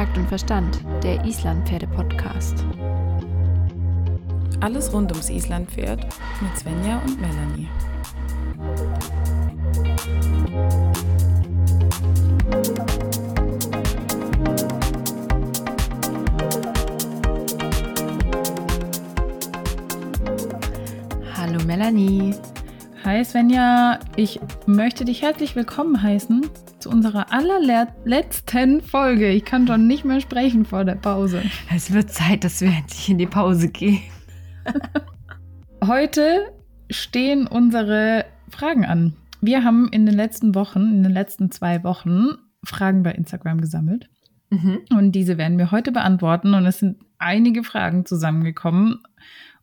Takt und Verstand, der Islandpferde-Podcast. Alles rund ums Islandpferd mit Svenja und Melanie. Hallo Melanie. Hi Svenja, ich möchte dich herzlich willkommen heißen zu unserer allerletzten Folge. Ich kann schon nicht mehr sprechen vor der Pause. Es wird Zeit, dass wir endlich in die Pause gehen. Heute stehen unsere Fragen an. Wir haben in den letzten Wochen, in den letzten zwei Wochen, Fragen bei Instagram gesammelt. Mhm. Und diese werden wir heute beantworten. Und es sind einige Fragen zusammengekommen.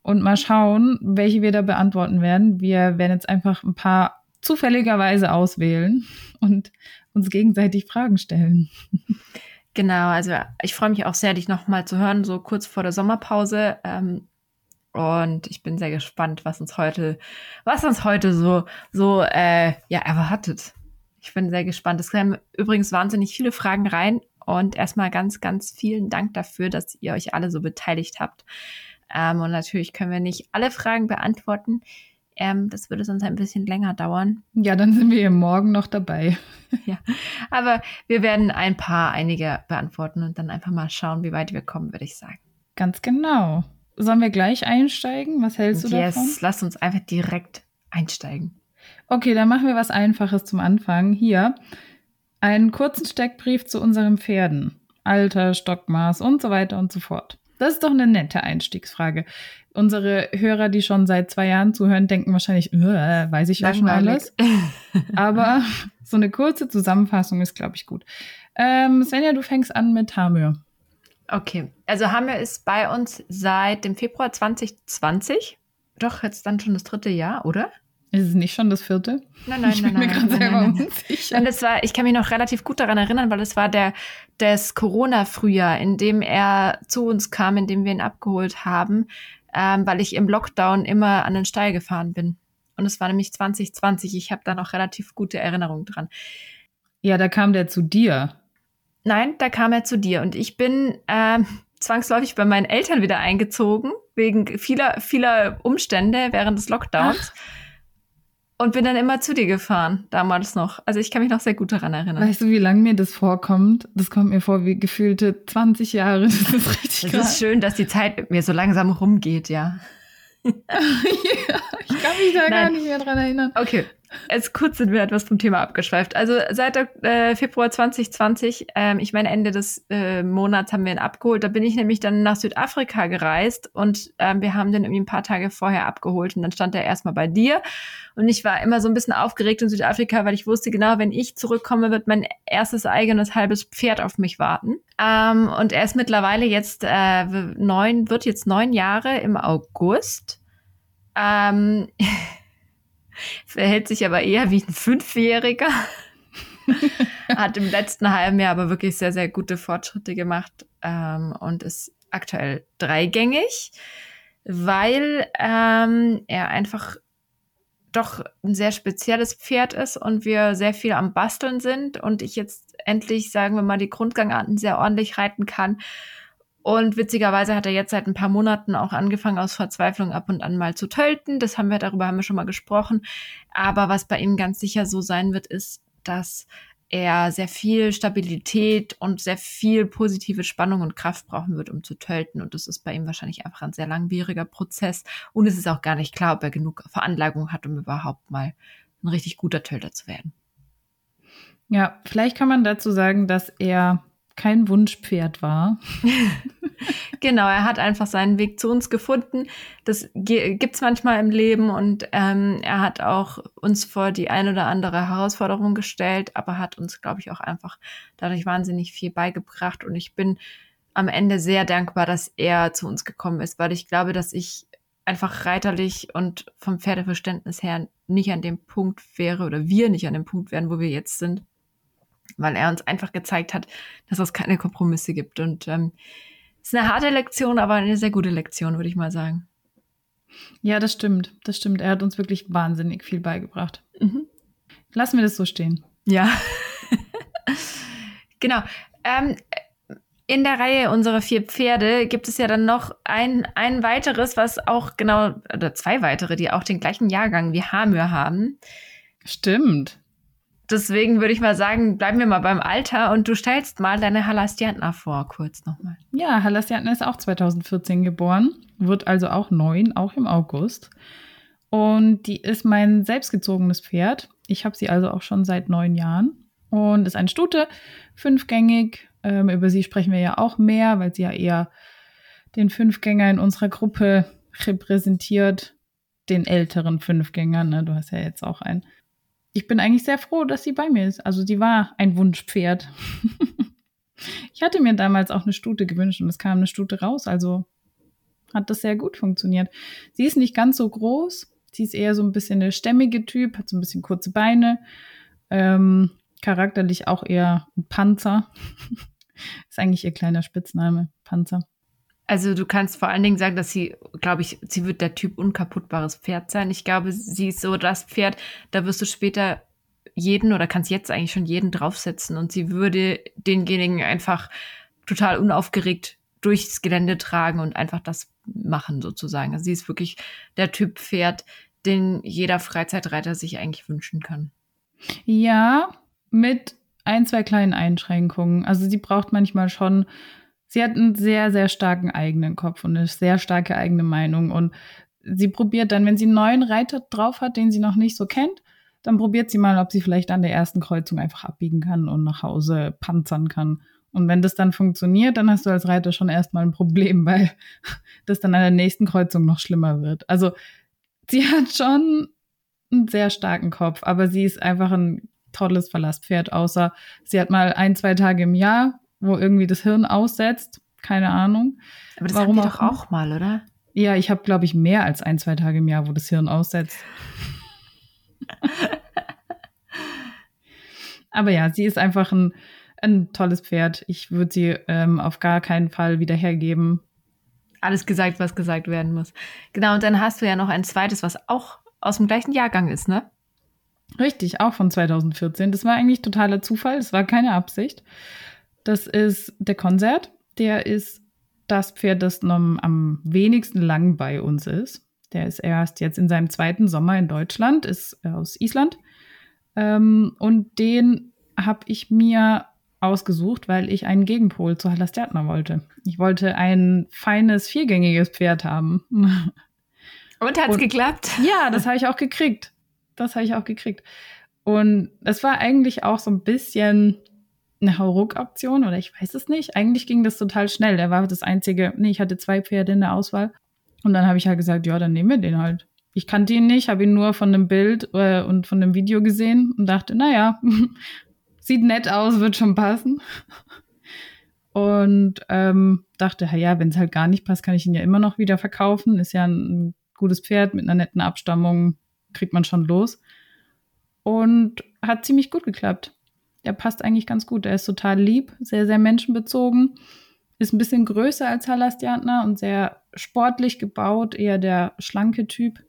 Und mal schauen, welche wir da beantworten werden. Wir werden jetzt einfach ein paar zufälligerweise auswählen und uns gegenseitig Fragen stellen. Genau, also ich freue mich auch sehr, dich nochmal zu hören, so kurz vor der Sommerpause. Ähm, und ich bin sehr gespannt, was uns heute, was uns heute so, so äh, ja, erwartet. Ich bin sehr gespannt. Es kamen übrigens wahnsinnig viele Fragen rein. Und erstmal ganz, ganz vielen Dank dafür, dass ihr euch alle so beteiligt habt. Ähm, und natürlich können wir nicht alle Fragen beantworten. Ähm, das würde sonst ein bisschen länger dauern. Ja, dann sind wir hier morgen noch dabei. ja, aber wir werden ein paar, einige beantworten und dann einfach mal schauen, wie weit wir kommen, würde ich sagen. Ganz genau. Sollen wir gleich einsteigen? Was hältst du yes, davon? Yes, lass uns einfach direkt einsteigen. Okay, dann machen wir was Einfaches zum Anfang. Hier einen kurzen Steckbrief zu unseren Pferden. Alter, Stockmaß und so weiter und so fort. Das ist doch eine nette Einstiegsfrage. Unsere Hörer, die schon seit zwei Jahren zuhören, denken wahrscheinlich, äh, weiß ich ja schon alles. Aber so eine kurze Zusammenfassung ist, glaube ich, gut. Ähm, Svenja, du fängst an mit Hamir. Okay, also Hamir ist bei uns seit dem Februar 2020. Doch, jetzt dann schon das dritte Jahr, oder? Ist es nicht schon das vierte? Nein, nein, ich bin nein, mir gerade selber nein, unsicher. Und das war, ich kann mich noch relativ gut daran erinnern, weil es war der das Corona-Frühjahr, in dem er zu uns kam, in dem wir ihn abgeholt haben, ähm, weil ich im Lockdown immer an den Stall gefahren bin. Und es war nämlich 2020. Ich habe da noch relativ gute Erinnerungen dran. Ja, da kam der zu dir. Nein, da kam er zu dir. Und ich bin ähm, zwangsläufig bei meinen Eltern wieder eingezogen, wegen vieler, vieler Umstände während des Lockdowns. Ach und bin dann immer zu dir gefahren, damals noch. Also ich kann mich noch sehr gut daran erinnern. Weißt du, wie lange mir das vorkommt? Das kommt mir vor wie gefühlte 20 Jahre. Das ist richtig Es ist schön, dass die Zeit mit mir so langsam rumgeht, ja. ja ich kann mich da Nein. gar nicht mehr dran erinnern. Okay, Jetzt kurz sind wir etwas vom Thema abgeschweift. Also seit äh, Februar 2020, ähm, ich meine Ende des äh, Monats haben wir ihn abgeholt. Da bin ich nämlich dann nach Südafrika gereist und ähm, wir haben den irgendwie ein paar Tage vorher abgeholt und dann stand er erstmal bei dir. Und ich war immer so ein bisschen aufgeregt in Südafrika, weil ich wusste genau, wenn ich zurückkomme, wird mein erstes eigenes halbes Pferd auf mich warten. Ähm, und er ist mittlerweile jetzt äh, neun, wird jetzt neun Jahre im August. Ähm, verhält sich aber eher wie ein Fünfjähriger. Hat im letzten halben Jahr aber wirklich sehr, sehr gute Fortschritte gemacht ähm, und ist aktuell dreigängig, weil ähm, er einfach doch ein sehr spezielles Pferd ist und wir sehr viel am Basteln sind und ich jetzt endlich, sagen wir mal, die Grundgangarten sehr ordentlich reiten kann und witzigerweise hat er jetzt seit ein paar Monaten auch angefangen, aus Verzweiflung ab und an mal zu tölten. Das haben wir, darüber haben wir schon mal gesprochen. Aber was bei ihm ganz sicher so sein wird, ist, dass er sehr viel Stabilität und sehr viel positive Spannung und Kraft brauchen wird, um zu tölten. Und das ist bei ihm wahrscheinlich einfach ein sehr langwieriger Prozess. Und es ist auch gar nicht klar, ob er genug Veranlagung hat, um überhaupt mal ein richtig guter Tölter zu werden. Ja, vielleicht kann man dazu sagen, dass er kein Wunschpferd war. genau, er hat einfach seinen Weg zu uns gefunden. Das gibt's manchmal im Leben und ähm, er hat auch uns vor die ein oder andere Herausforderung gestellt, aber hat uns, glaube ich, auch einfach dadurch wahnsinnig viel beigebracht und ich bin am Ende sehr dankbar, dass er zu uns gekommen ist, weil ich glaube, dass ich einfach reiterlich und vom Pferdeverständnis her nicht an dem Punkt wäre oder wir nicht an dem Punkt wären, wo wir jetzt sind weil er uns einfach gezeigt hat, dass es keine Kompromisse gibt. Und ähm, ist eine harte Lektion, aber eine sehr gute Lektion, würde ich mal sagen. Ja, das stimmt. Das stimmt. Er hat uns wirklich wahnsinnig viel beigebracht. Mhm. Lassen wir das so stehen. Ja. genau. Ähm, in der Reihe unserer vier Pferde gibt es ja dann noch ein, ein weiteres, was auch genau, oder zwei weitere, die auch den gleichen Jahrgang wie Hamür haben. Stimmt. Deswegen würde ich mal sagen, bleiben wir mal beim Alter und du stellst mal deine Halastiantna vor, kurz nochmal. Ja, Halastiantna ist auch 2014 geboren, wird also auch neun, auch im August. Und die ist mein selbstgezogenes Pferd. Ich habe sie also auch schon seit neun Jahren und ist eine Stute, fünfgängig. Ähm, über sie sprechen wir ja auch mehr, weil sie ja eher den Fünfgänger in unserer Gruppe repräsentiert, den älteren Fünfgänger. Ne? Du hast ja jetzt auch einen. Ich bin eigentlich sehr froh, dass sie bei mir ist. Also sie war ein Wunschpferd. ich hatte mir damals auch eine Stute gewünscht und es kam eine Stute raus. Also hat das sehr gut funktioniert. Sie ist nicht ganz so groß. Sie ist eher so ein bisschen der stämmige Typ, hat so ein bisschen kurze Beine. Ähm, charakterlich auch eher ein Panzer. ist eigentlich ihr kleiner Spitzname, Panzer. Also du kannst vor allen Dingen sagen, dass sie, glaube ich, sie wird der Typ unkaputtbares Pferd sein. Ich glaube, sie ist so das Pferd, da wirst du später jeden oder kannst jetzt eigentlich schon jeden draufsetzen und sie würde denjenigen einfach total unaufgeregt durchs Gelände tragen und einfach das machen sozusagen. Also sie ist wirklich der Typ Pferd, den jeder Freizeitreiter sich eigentlich wünschen kann. Ja, mit ein, zwei kleinen Einschränkungen. Also sie braucht manchmal schon, sie hat einen sehr, sehr starken eigenen Kopf und eine sehr starke eigene Meinung. Und sie probiert dann, wenn sie einen neuen Reiter drauf hat, den sie noch nicht so kennt, dann probiert sie mal, ob sie vielleicht an der ersten Kreuzung einfach abbiegen kann und nach Hause panzern kann. Und wenn das dann funktioniert, dann hast du als Reiter schon erstmal ein Problem, weil das dann an der nächsten Kreuzung noch schlimmer wird. Also sie hat schon einen sehr starken Kopf, aber sie ist einfach ein tolles Verlasspferd, außer sie hat mal ein, zwei Tage im Jahr, wo irgendwie das Hirn aussetzt. Keine Ahnung. Aber das Warum haben wir doch auch mal, oder? Ja, ich habe, glaube ich, mehr als ein, zwei Tage im Jahr, wo das Hirn aussetzt. Aber ja, sie ist einfach ein, ein tolles Pferd. Ich würde sie ähm, auf gar keinen Fall wieder hergeben. Alles gesagt, was gesagt werden muss. Genau, und dann hast du ja noch ein zweites, was auch aus dem gleichen Jahrgang ist, ne? Richtig, auch von 2014. Das war eigentlich totaler Zufall, das war keine Absicht. Das ist der Konzert. Der ist das Pferd, das am wenigsten lang bei uns ist. Der ist erst jetzt in seinem zweiten Sommer in Deutschland, ist aus Island. Ähm, und den habe ich mir ausgesucht, weil ich einen Gegenpol zu Halastertner wollte. Ich wollte ein feines, viergängiges Pferd haben. Und hat's und, geklappt? Ja, das habe ich auch gekriegt. Das habe ich auch gekriegt. Und es war eigentlich auch so ein bisschen eine Hauruck-Aktion oder ich weiß es nicht. Eigentlich ging das total schnell. Der war das einzige, nee, ich hatte zwei Pferde in der Auswahl. Und dann habe ich halt gesagt, ja, dann nehmen wir den halt. Ich kannte ihn nicht, habe ihn nur von einem Bild äh, und von einem Video gesehen und dachte, naja, sieht nett aus, wird schon passen. Und ähm, dachte, ja, wenn es halt gar nicht passt, kann ich ihn ja immer noch wieder verkaufen. Ist ja ein, ein gutes Pferd mit einer netten Abstammung, kriegt man schon los. Und hat ziemlich gut geklappt. Der passt eigentlich ganz gut. Er ist total lieb, sehr, sehr menschenbezogen. Ist ein bisschen größer als Halastiantner und sehr sportlich gebaut, eher der schlanke Typ.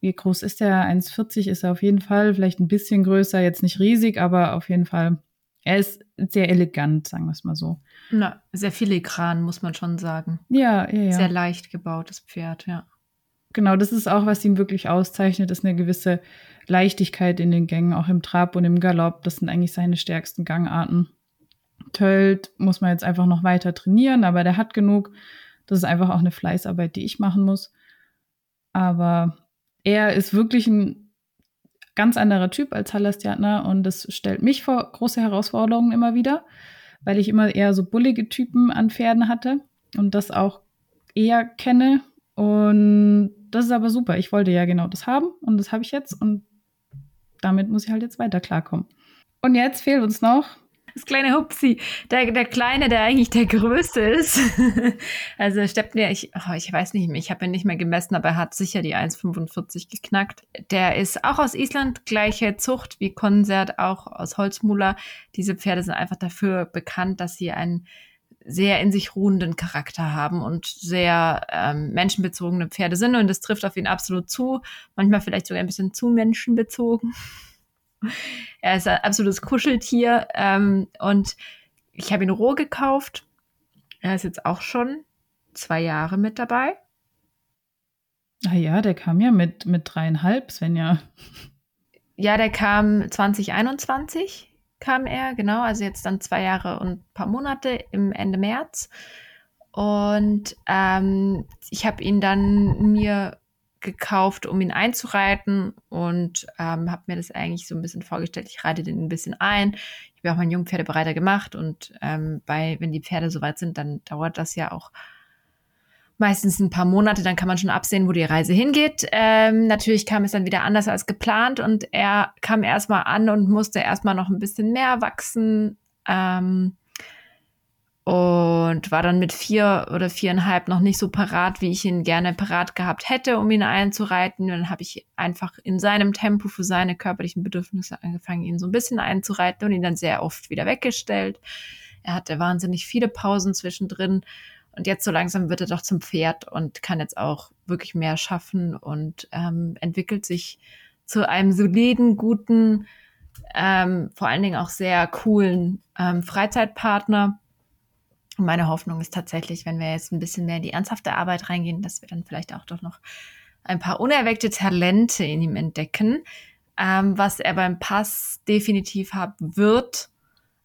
Wie groß ist er? 1,40 ist er auf jeden Fall. Vielleicht ein bisschen größer, jetzt nicht riesig, aber auf jeden Fall. Er ist sehr elegant, sagen wir es mal so. Na, sehr filigran, muss man schon sagen. Ja, ja, ja. Sehr leicht gebautes Pferd, ja. Genau, das ist auch, was ihn wirklich auszeichnet, ist eine gewisse Leichtigkeit in den Gängen, auch im Trab und im Galopp. Das sind eigentlich seine stärksten Gangarten. Tölt muss man jetzt einfach noch weiter trainieren, aber der hat genug. Das ist einfach auch eine Fleißarbeit, die ich machen muss. Aber er ist wirklich ein ganz anderer Typ als Halastiatner und das stellt mich vor große Herausforderungen immer wieder, weil ich immer eher so bullige Typen an Pferden hatte und das auch eher kenne und das ist aber super. Ich wollte ja genau das haben und das habe ich jetzt und damit muss ich halt jetzt weiter klarkommen. Und jetzt fehlt uns noch das kleine Hupsi, der, der Kleine, der eigentlich der Größte ist. also Steppner, ich, oh, ich weiß nicht mehr, ich habe ihn nicht mehr gemessen, aber er hat sicher die 1,45 geknackt. Der ist auch aus Island, gleiche Zucht wie Konzert, auch aus Holzmuller. Diese Pferde sind einfach dafür bekannt, dass sie einen sehr in sich ruhenden Charakter haben und sehr ähm, menschenbezogene Pferde sind. Und das trifft auf ihn absolut zu. Manchmal vielleicht sogar ein bisschen zu menschenbezogen. er ist ein absolutes Kuscheltier. Ähm, und ich habe ihn roh gekauft. Er ist jetzt auch schon zwei Jahre mit dabei. Ah ja, der kam ja mit, mit dreieinhalb, Svenja. Ja, der kam 2021, kam er, genau, also jetzt dann zwei Jahre und ein paar Monate im Ende März. Und ähm, ich habe ihn dann mir gekauft, um ihn einzureiten und ähm, habe mir das eigentlich so ein bisschen vorgestellt. Ich reite den ein bisschen ein. Ich habe auch meinen Jungpferdebereiter gemacht und ähm, bei, wenn die Pferde soweit sind, dann dauert das ja auch meistens ein paar Monate, dann kann man schon absehen, wo die Reise hingeht. Ähm, natürlich kam es dann wieder anders als geplant und er kam erstmal an und musste erstmal noch ein bisschen mehr wachsen. Ähm, und war dann mit vier oder viereinhalb noch nicht so parat, wie ich ihn gerne parat gehabt hätte, um ihn einzureiten. Dann habe ich einfach in seinem Tempo für seine körperlichen Bedürfnisse angefangen, ihn so ein bisschen einzureiten und ihn dann sehr oft wieder weggestellt. Er hatte wahnsinnig viele Pausen zwischendrin und jetzt so langsam wird er doch zum Pferd und kann jetzt auch wirklich mehr schaffen und ähm, entwickelt sich zu einem soliden, guten, ähm, vor allen Dingen auch sehr coolen ähm, Freizeitpartner. Und meine Hoffnung ist tatsächlich, wenn wir jetzt ein bisschen mehr in die ernsthafte Arbeit reingehen, dass wir dann vielleicht auch doch noch ein paar unerweckte Talente in ihm entdecken, ähm, was er beim Pass definitiv haben wird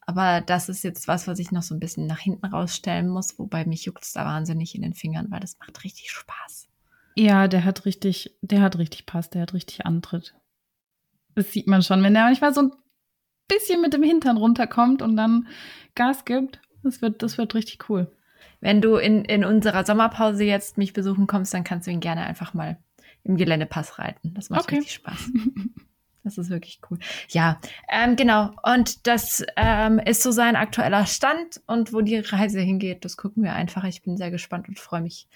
aber das ist jetzt was, was ich noch so ein bisschen nach hinten rausstellen muss, wobei mich juckt es da wahnsinnig in den Fingern, weil das macht richtig Spaß. Ja, der hat richtig, der hat richtig Pass, der hat richtig Antritt. Das sieht man schon, wenn der manchmal so ein bisschen mit dem Hintern runterkommt und dann Gas gibt. Das wird, das wird richtig cool. Wenn du in, in unserer Sommerpause jetzt mich besuchen kommst, dann kannst du ihn gerne einfach mal im Geländepass reiten. Das macht okay. richtig Spaß. Das ist wirklich cool. Ja, ähm, genau. Und das ähm, ist so sein aktueller Stand und wo die Reise hingeht, das gucken wir einfach. Ich bin sehr gespannt und freue mich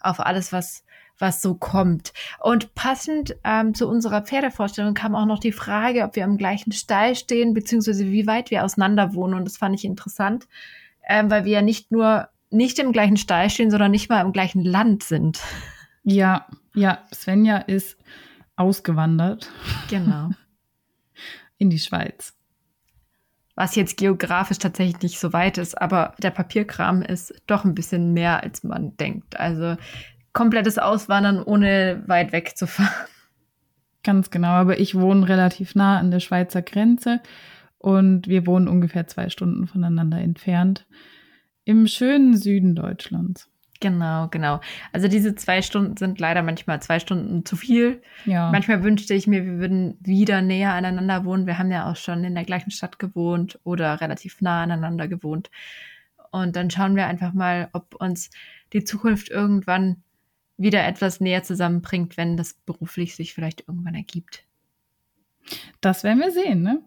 auf alles, was was so kommt. Und passend ähm, zu unserer Pferdevorstellung kam auch noch die Frage, ob wir im gleichen Stall stehen, beziehungsweise wie weit wir auseinander wohnen. Und das fand ich interessant, ähm, weil wir ja nicht nur nicht im gleichen Stall stehen, sondern nicht mal im gleichen Land sind. Ja, ja, Svenja ist ausgewandert. Genau. In die Schweiz. Was jetzt geografisch tatsächlich nicht so weit ist, aber der Papierkram ist doch ein bisschen mehr, als man denkt. Also komplettes Auswandern, ohne weit weg zu fahren. Ganz genau, aber ich wohne relativ nah an der Schweizer Grenze und wir wohnen ungefähr zwei Stunden voneinander entfernt im schönen Süden Deutschlands. Genau, genau. Also diese zwei Stunden sind leider manchmal zwei Stunden zu viel. Ja. Manchmal wünschte ich mir, wir würden wieder näher aneinander wohnen. Wir haben ja auch schon in der gleichen Stadt gewohnt oder relativ nah aneinander gewohnt. Und dann schauen wir einfach mal, ob uns die Zukunft irgendwann wieder etwas näher zusammenbringt, wenn das beruflich sich vielleicht irgendwann ergibt. Das werden wir sehen, ne?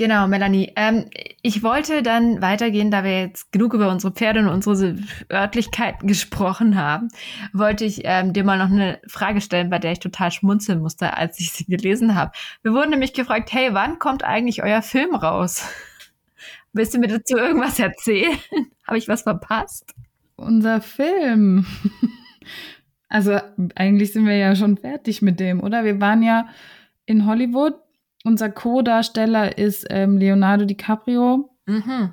Genau, Melanie. Ähm, ich wollte dann weitergehen, da wir jetzt genug über unsere Pferde und unsere Örtlichkeiten gesprochen haben, wollte ich ähm, dir mal noch eine Frage stellen, bei der ich total schmunzeln musste, als ich sie gelesen habe. Wir wurden nämlich gefragt, hey, wann kommt eigentlich euer Film raus? Willst du mir dazu irgendwas erzählen? habe ich was verpasst? Unser Film. also eigentlich sind wir ja schon fertig mit dem, oder? Wir waren ja in Hollywood unser Co-Darsteller ist ähm, Leonardo DiCaprio. Mhm.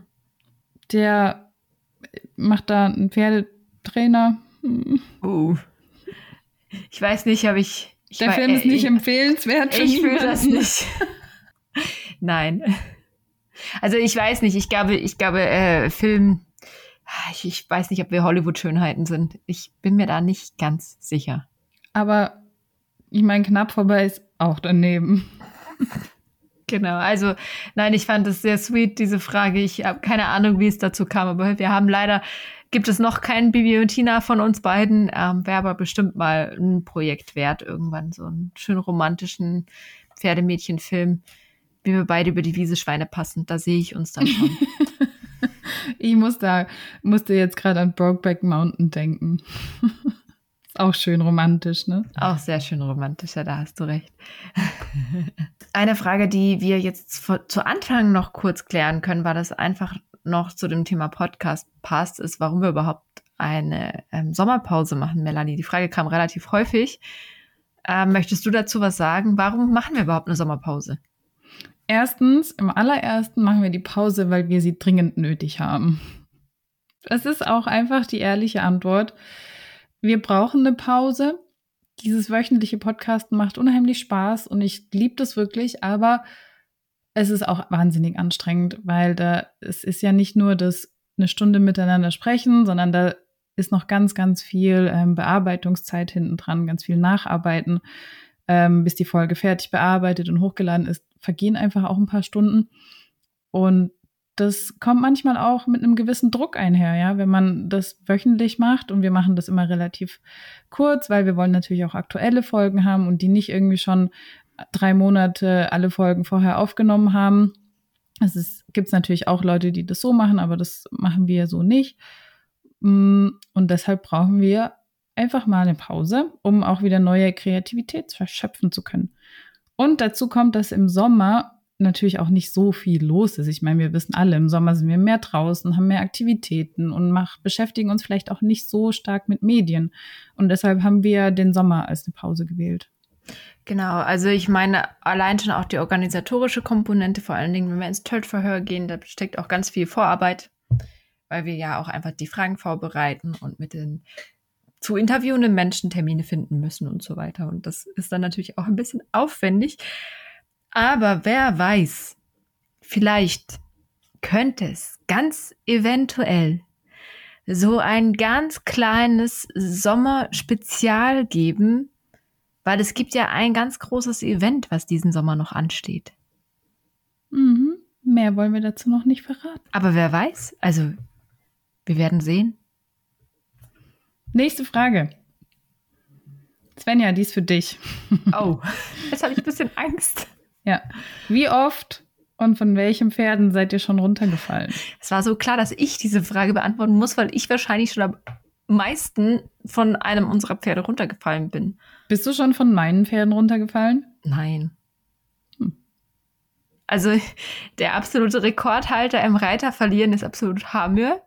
Der macht da einen Pferdetrainer. Uh. Ich weiß nicht, ob ich. ich Der Film ist nicht ich, empfehlenswert. Ich fühle das nicht. Nein. Also ich weiß nicht. Ich glaube, ich glaube, äh, Film. Ich, ich weiß nicht, ob wir Hollywood-Schönheiten sind. Ich bin mir da nicht ganz sicher. Aber ich meine, knapp vorbei ist auch daneben. Genau, also nein, ich fand es sehr sweet, diese Frage. Ich habe keine Ahnung, wie es dazu kam, aber wir haben leider, gibt es noch keinen Bibi und Tina von uns beiden. Ähm, Wäre aber bestimmt mal ein Projekt wert, irgendwann so einen schön romantischen Pferdemädchenfilm, wie wir beide über die Wiese Schweine passen. Da sehe ich uns dann schon. ich muss da, musste jetzt gerade an Brokeback Mountain denken. Auch schön romantisch, ne? Auch sehr schön romantisch, ja, da hast du recht. Eine Frage, die wir jetzt zu Anfang noch kurz klären können, weil das einfach noch zu dem Thema Podcast passt, ist, warum wir überhaupt eine ähm, Sommerpause machen, Melanie. Die Frage kam relativ häufig. Ähm, möchtest du dazu was sagen? Warum machen wir überhaupt eine Sommerpause? Erstens, im allerersten machen wir die Pause, weil wir sie dringend nötig haben. Das ist auch einfach die ehrliche Antwort. Wir brauchen eine Pause. Dieses wöchentliche Podcasten macht unheimlich Spaß und ich liebe das wirklich, aber es ist auch wahnsinnig anstrengend, weil da es ist ja nicht nur das eine Stunde miteinander sprechen, sondern da ist noch ganz, ganz viel ähm, Bearbeitungszeit hinten dran, ganz viel Nacharbeiten, ähm, bis die Folge fertig bearbeitet und hochgeladen ist, vergehen einfach auch ein paar Stunden. Und das kommt manchmal auch mit einem gewissen Druck einher, ja, wenn man das wöchentlich macht und wir machen das immer relativ kurz, weil wir wollen natürlich auch aktuelle Folgen haben und die nicht irgendwie schon drei Monate alle Folgen vorher aufgenommen haben. Es gibt natürlich auch Leute, die das so machen, aber das machen wir so nicht. Mm, und deshalb brauchen wir einfach mal eine Pause, um auch wieder neue Kreativität verschöpfen zu können. Und dazu kommt, dass im Sommer natürlich auch nicht so viel los ist. Ich meine, wir wissen alle, im Sommer sind wir mehr draußen, haben mehr Aktivitäten und mach, beschäftigen uns vielleicht auch nicht so stark mit Medien. Und deshalb haben wir den Sommer als eine Pause gewählt. Genau, also ich meine allein schon auch die organisatorische Komponente, vor allen Dingen, wenn wir ins Tölt-Verhör gehen, da steckt auch ganz viel Vorarbeit, weil wir ja auch einfach die Fragen vorbereiten und mit den zu interviewenden Menschen Termine finden müssen und so weiter. Und das ist dann natürlich auch ein bisschen aufwendig. Aber wer weiß, vielleicht könnte es ganz eventuell so ein ganz kleines Sommerspezial geben, weil es gibt ja ein ganz großes Event, was diesen Sommer noch ansteht. Mhm. Mehr wollen wir dazu noch nicht verraten. Aber wer weiß, also wir werden sehen. Nächste Frage. Svenja, die ist für dich. Oh, jetzt habe ich ein bisschen Angst. Ja. Wie oft und von welchen Pferden seid ihr schon runtergefallen? Es war so klar, dass ich diese Frage beantworten muss, weil ich wahrscheinlich schon am meisten von einem unserer Pferde runtergefallen bin. Bist du schon von meinen Pferden runtergefallen? Nein. Hm. Also der absolute Rekordhalter im Reiter verlieren ist absolut Hamir.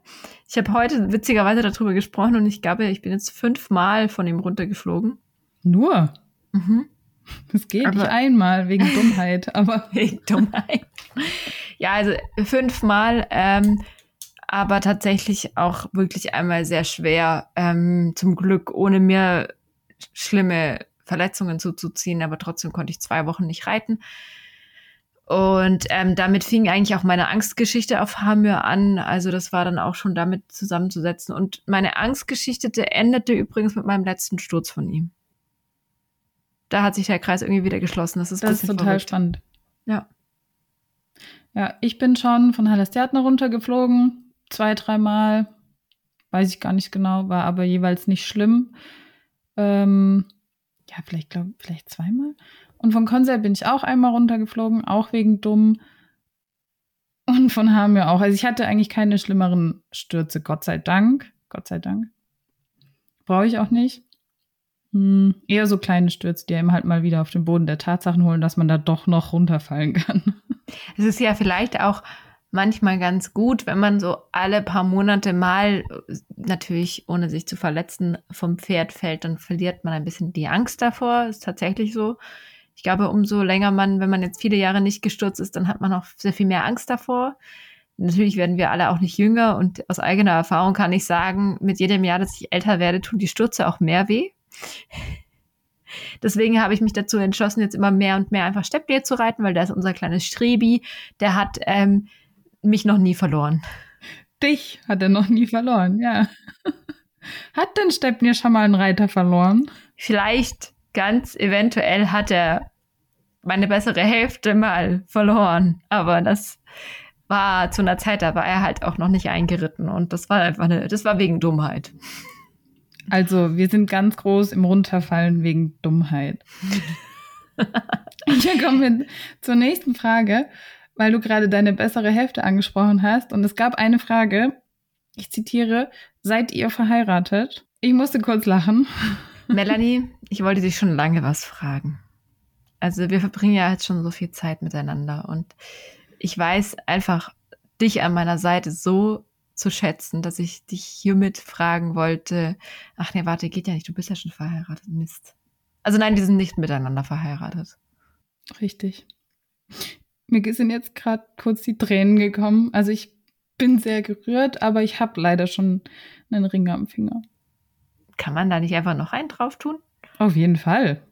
Ich habe heute witzigerweise darüber gesprochen und ich glaube, ich bin jetzt fünfmal von ihm runtergeflogen. Nur? Mhm. Das geht aber, nicht einmal wegen Dummheit, aber. wegen Dummheit. Ja, also fünfmal, ähm, aber tatsächlich auch wirklich einmal sehr schwer. Ähm, zum Glück, ohne mir schlimme Verletzungen zuzuziehen, aber trotzdem konnte ich zwei Wochen nicht reiten. Und ähm, damit fing eigentlich auch meine Angstgeschichte auf Hamir an. Also das war dann auch schon damit zusammenzusetzen. Und meine Angstgeschichte endete übrigens mit meinem letzten Sturz von ihm da hat sich der Kreis irgendwie wieder geschlossen. Das ist, das ist total verrückt. spannend. Ja. Ja, ich bin schon von Hallerstärtner runtergeflogen, zwei, dreimal. Weiß ich gar nicht genau, war aber jeweils nicht schlimm. Ähm, ja, vielleicht, glaube vielleicht zweimal. Und von Konzer bin ich auch einmal runtergeflogen, auch wegen dumm. Und von Hamir auch. Also ich hatte eigentlich keine schlimmeren Stürze, Gott sei Dank. Gott sei Dank. Brauche ich auch nicht. Hm, eher so kleine Stürze, die einem halt mal wieder auf den Boden der Tatsachen holen, dass man da doch noch runterfallen kann. Es ist ja vielleicht auch manchmal ganz gut, wenn man so alle paar Monate mal, natürlich ohne sich zu verletzen, vom Pferd fällt, dann verliert man ein bisschen die Angst davor. Ist tatsächlich so. Ich glaube, umso länger man, wenn man jetzt viele Jahre nicht gestürzt ist, dann hat man auch sehr viel mehr Angst davor. Natürlich werden wir alle auch nicht jünger und aus eigener Erfahrung kann ich sagen, mit jedem Jahr, dass ich älter werde, tun die Stürze auch mehr weh. Deswegen habe ich mich dazu entschlossen, jetzt immer mehr und mehr einfach Steppbier zu reiten, weil da ist unser kleines Strebi, der hat ähm, mich noch nie verloren. Dich hat er noch nie verloren, ja. Hat denn Steppnir schon mal einen Reiter verloren? Vielleicht, ganz eventuell hat er meine bessere Hälfte mal verloren. Aber das war zu einer Zeit, da war er halt auch noch nicht eingeritten. Und das war einfach eine, das war wegen Dummheit. Also, wir sind ganz groß im Runterfallen wegen Dummheit. Hier kommen wir zur nächsten Frage, weil du gerade deine bessere Hälfte angesprochen hast. Und es gab eine Frage, ich zitiere, seid ihr verheiratet? Ich musste kurz lachen. Melanie, ich wollte dich schon lange was fragen. Also wir verbringen ja jetzt schon so viel Zeit miteinander und ich weiß einfach dich an meiner Seite so zu schätzen, dass ich dich hiermit fragen wollte. Ach nee, warte, geht ja nicht, du bist ja schon verheiratet. Mist. Also nein, die sind nicht miteinander verheiratet. Richtig. Mir sind jetzt gerade kurz die Tränen gekommen. Also ich bin sehr gerührt, aber ich habe leider schon einen Ring am Finger. Kann man da nicht einfach noch einen drauf tun? Auf jeden Fall.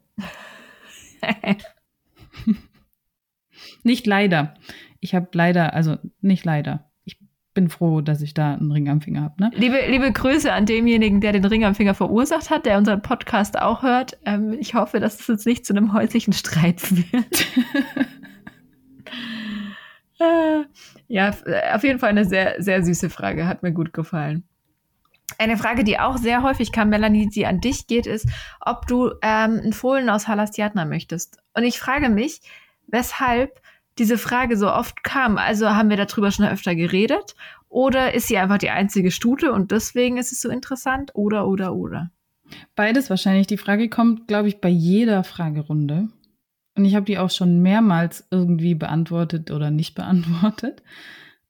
nicht leider. Ich habe leider, also nicht leider. Ich bin froh, dass ich da einen Ring am Finger habe. Ne? Liebe, liebe Grüße an demjenigen, der den Ring am Finger verursacht hat, der unseren Podcast auch hört. Ähm, ich hoffe, dass es jetzt nicht zu einem häuslichen Streit wird. äh, ja, auf jeden Fall eine sehr, sehr süße Frage. Hat mir gut gefallen. Eine Frage, die auch sehr häufig kam, Melanie, die an dich geht, ist, ob du ähm, einen Fohlen aus Halastiatna möchtest. Und ich frage mich, weshalb diese Frage so oft kam. Also haben wir darüber schon öfter geredet? Oder ist sie einfach die einzige Stute und deswegen ist es so interessant? Oder, oder, oder? Beides wahrscheinlich. Die Frage kommt, glaube ich, bei jeder Fragerunde. Und ich habe die auch schon mehrmals irgendwie beantwortet oder nicht beantwortet.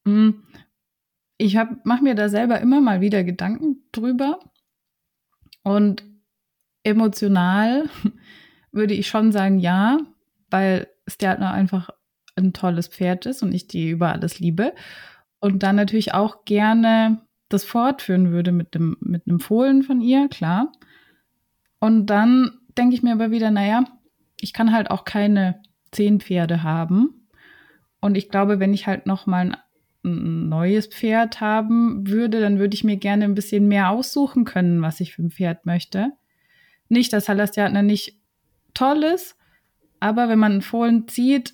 Hm, ich mache mir da selber immer mal wieder Gedanken drüber. Und emotional würde ich schon sagen, ja, weil Stjartner einfach ein tolles Pferd ist und ich die über alles liebe. Und dann natürlich auch gerne das fortführen würde mit dem, mit einem Fohlen von ihr, klar. Und dann denke ich mir aber wieder, naja, ich kann halt auch keine zehn Pferde haben. Und ich glaube, wenn ich halt noch mal ein, neues Pferd haben würde, dann würde ich mir gerne ein bisschen mehr aussuchen können, was ich für ein Pferd möchte. Nicht, dass Halastiatner nicht toll ist, aber wenn man einen Fohlen zieht,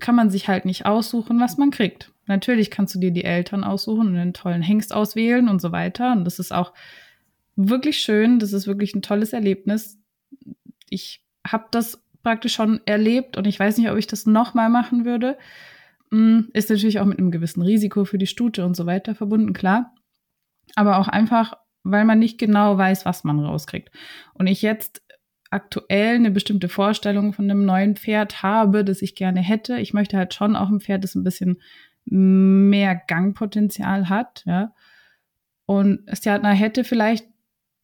kann man sich halt nicht aussuchen, was man kriegt. Natürlich kannst du dir die Eltern aussuchen und einen tollen Hengst auswählen und so weiter. Und das ist auch wirklich schön. Das ist wirklich ein tolles Erlebnis. Ich habe das praktisch schon erlebt und ich weiß nicht, ob ich das nochmal machen würde. Hm, ist natürlich auch mit einem gewissen Risiko für die Stute und so weiter verbunden, klar. Aber auch einfach, weil man nicht genau weiß, was man rauskriegt. Und ich jetzt aktuell eine bestimmte Vorstellung von einem neuen Pferd habe, das ich gerne hätte. Ich möchte halt schon auch ein Pferd, das ein bisschen mehr Gangpotenzial hat, ja. Und Stjartner hätte vielleicht,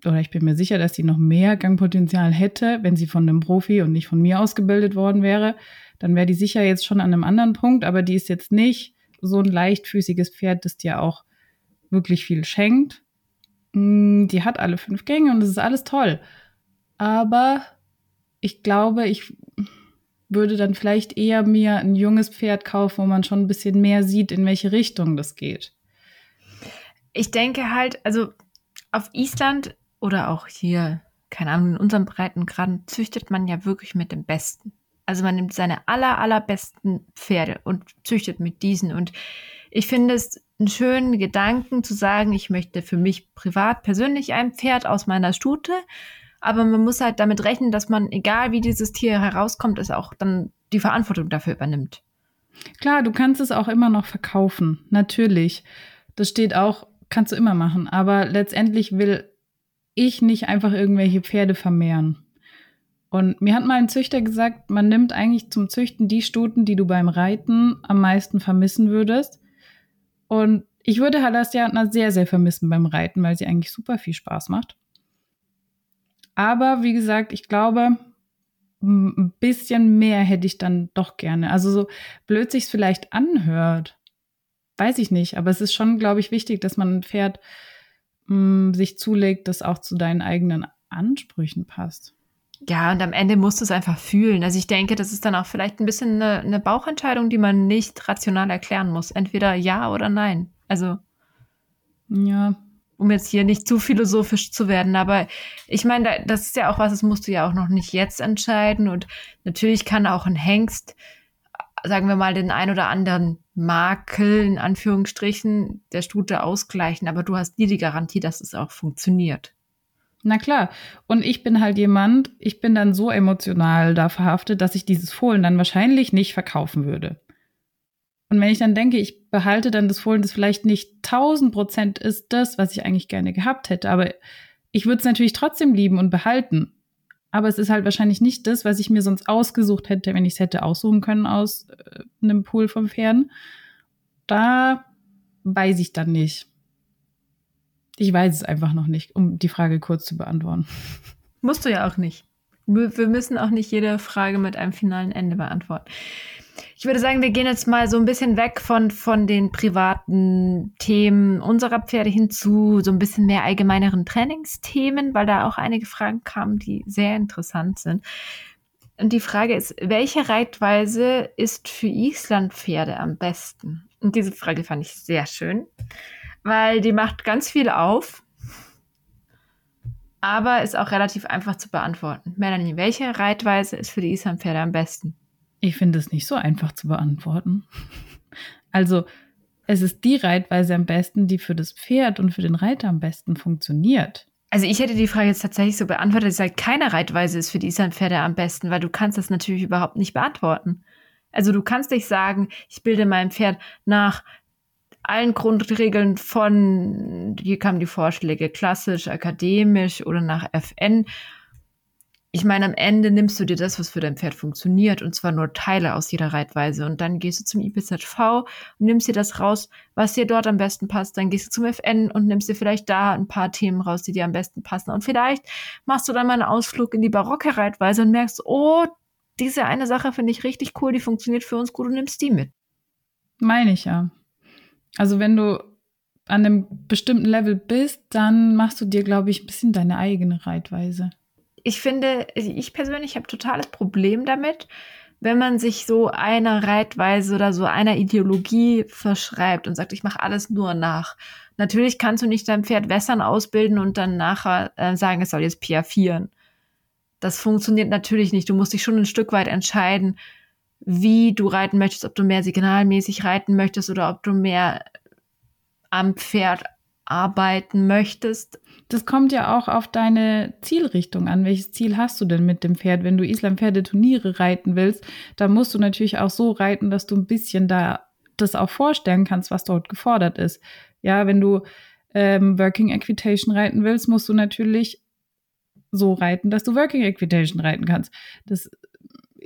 oder ich bin mir sicher, dass sie noch mehr Gangpotenzial hätte, wenn sie von einem Profi und nicht von mir ausgebildet worden wäre. Dann wäre die sicher jetzt schon an einem anderen Punkt, aber die ist jetzt nicht so ein leichtfüßiges Pferd, das dir auch wirklich viel schenkt. Mm, die hat alle fünf Gänge und das ist alles toll. Aber ich glaube, ich würde dann vielleicht eher mir ein junges Pferd kaufen, wo man schon ein bisschen mehr sieht, in welche Richtung das geht. Ich denke halt, also auf Island oder auch hier, keine Ahnung, in unserem Breitengraden züchtet man ja wirklich mit dem Besten. Also man nimmt seine aller, allerbesten Pferde und züchtet mit diesen. Und ich finde es einen schönen Gedanken zu sagen, ich möchte für mich privat persönlich ein Pferd aus meiner Stute aber man muss halt damit rechnen, dass man, egal wie dieses Tier herauskommt, es auch dann die Verantwortung dafür übernimmt. Klar, du kannst es auch immer noch verkaufen. Natürlich. Das steht auch, kannst du immer machen. Aber letztendlich will ich nicht einfach irgendwelche Pferde vermehren. Und mir hat mal ein Züchter gesagt, man nimmt eigentlich zum Züchten die Stuten, die du beim Reiten am meisten vermissen würdest. Und ich würde Halastiatna sehr, sehr vermissen beim Reiten, weil sie eigentlich super viel Spaß macht. Aber wie gesagt, ich glaube, ein bisschen mehr hätte ich dann doch gerne. Also so blöd sich's vielleicht anhört, weiß ich nicht. Aber es ist schon, glaube ich, wichtig, dass man ein Pferd mh, sich zulegt, das auch zu deinen eigenen Ansprüchen passt. Ja, und am Ende musst du es einfach fühlen. Also ich denke, das ist dann auch vielleicht ein bisschen eine, eine Bauchentscheidung, die man nicht rational erklären muss. Entweder ja oder nein. Also. Ja, um jetzt hier nicht zu philosophisch zu werden, aber ich meine, das ist ja auch was, das musst du ja auch noch nicht jetzt entscheiden und natürlich kann auch ein Hengst, sagen wir mal, den ein oder anderen Makel in Anführungsstrichen der Stute ausgleichen, aber du hast nie die Garantie, dass es auch funktioniert. Na klar. Und ich bin halt jemand, ich bin dann so emotional da verhaftet, dass ich dieses Fohlen dann wahrscheinlich nicht verkaufen würde. Und wenn ich dann denke, ich behalte dann das Fohlen, das vielleicht nicht 1000 Prozent ist das, was ich eigentlich gerne gehabt hätte, aber ich würde es natürlich trotzdem lieben und behalten. Aber es ist halt wahrscheinlich nicht das, was ich mir sonst ausgesucht hätte, wenn ich es hätte aussuchen können aus äh, einem Pool von Pferden. Da weiß ich dann nicht. Ich weiß es einfach noch nicht, um die Frage kurz zu beantworten. Musst du ja auch nicht. Wir müssen auch nicht jede Frage mit einem finalen Ende beantworten. Ich würde sagen, wir gehen jetzt mal so ein bisschen weg von, von den privaten Themen unserer Pferde hin zu so ein bisschen mehr allgemeineren Trainingsthemen, weil da auch einige Fragen kamen, die sehr interessant sind. Und die Frage ist, welche Reitweise ist für Islandpferde am besten? Und diese Frage fand ich sehr schön, weil die macht ganz viel auf, aber ist auch relativ einfach zu beantworten. Melanie, welche Reitweise ist für die Islandpferde am besten? Ich finde es nicht so einfach zu beantworten. Also, es ist die Reitweise am besten, die für das Pferd und für den Reiter am besten funktioniert. Also ich hätte die Frage jetzt tatsächlich so beantwortet, dass halt keine Reitweise ist für die Islandpferde am besten, weil du kannst das natürlich überhaupt nicht beantworten. Also du kannst nicht sagen, ich bilde mein Pferd nach allen Grundregeln von, hier kamen die Vorschläge, klassisch, akademisch oder nach FN ich meine, am Ende nimmst du dir das, was für dein Pferd funktioniert, und zwar nur Teile aus jeder Reitweise. Und dann gehst du zum IPZV und nimmst dir das raus, was dir dort am besten passt. Dann gehst du zum FN und nimmst dir vielleicht da ein paar Themen raus, die dir am besten passen. Und vielleicht machst du dann mal einen Ausflug in die barocke Reitweise und merkst, oh, diese eine Sache finde ich richtig cool, die funktioniert für uns gut und nimmst die mit. Meine ich ja. Also wenn du an einem bestimmten Level bist, dann machst du dir, glaube ich, ein bisschen deine eigene Reitweise ich finde, ich persönlich habe totales Problem damit, wenn man sich so einer Reitweise oder so einer Ideologie verschreibt und sagt, ich mache alles nur nach. Natürlich kannst du nicht dein Pferd wässern ausbilden und dann nachher äh, sagen, es soll jetzt piafieren. Das funktioniert natürlich nicht. Du musst dich schon ein Stück weit entscheiden, wie du reiten möchtest, ob du mehr signalmäßig reiten möchtest oder ob du mehr am Pferd arbeiten möchtest. Das kommt ja auch auf deine Zielrichtung an. Welches Ziel hast du denn mit dem Pferd? Wenn du Islam-Pferde-Turniere reiten willst, dann musst du natürlich auch so reiten, dass du ein bisschen da das auch vorstellen kannst, was dort gefordert ist. Ja, wenn du ähm, Working Equitation reiten willst, musst du natürlich so reiten, dass du Working Equitation reiten kannst. Das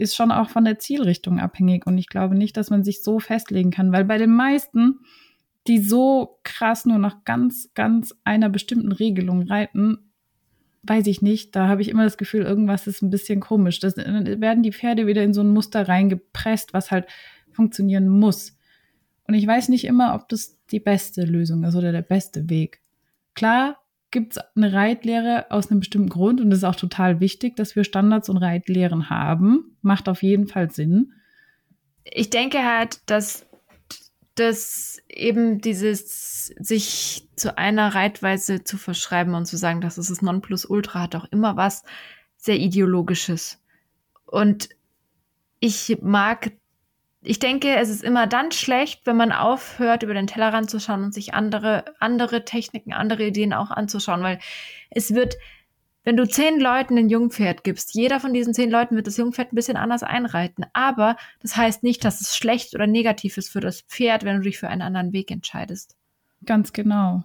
ist schon auch von der Zielrichtung abhängig und ich glaube nicht, dass man sich so festlegen kann, weil bei den meisten die so krass nur nach ganz, ganz einer bestimmten Regelung reiten, weiß ich nicht. Da habe ich immer das Gefühl, irgendwas ist ein bisschen komisch. Das werden die Pferde wieder in so ein Muster reingepresst, was halt funktionieren muss. Und ich weiß nicht immer, ob das die beste Lösung ist oder der beste Weg. Klar gibt es eine Reitlehre aus einem bestimmten Grund und es ist auch total wichtig, dass wir Standards und Reitlehren haben. Macht auf jeden Fall Sinn. Ich denke halt, dass dass eben dieses sich zu einer Reitweise zu verschreiben und zu sagen, das ist das Nonplusultra, hat auch immer was sehr ideologisches. Und ich mag, ich denke, es ist immer dann schlecht, wenn man aufhört, über den Tellerrand zu schauen und sich andere, andere Techniken, andere Ideen auch anzuschauen, weil es wird wenn du zehn Leuten ein Jungpferd gibst, jeder von diesen zehn Leuten wird das Jungpferd ein bisschen anders einreiten. Aber das heißt nicht, dass es schlecht oder negativ ist für das Pferd, wenn du dich für einen anderen Weg entscheidest. Ganz genau.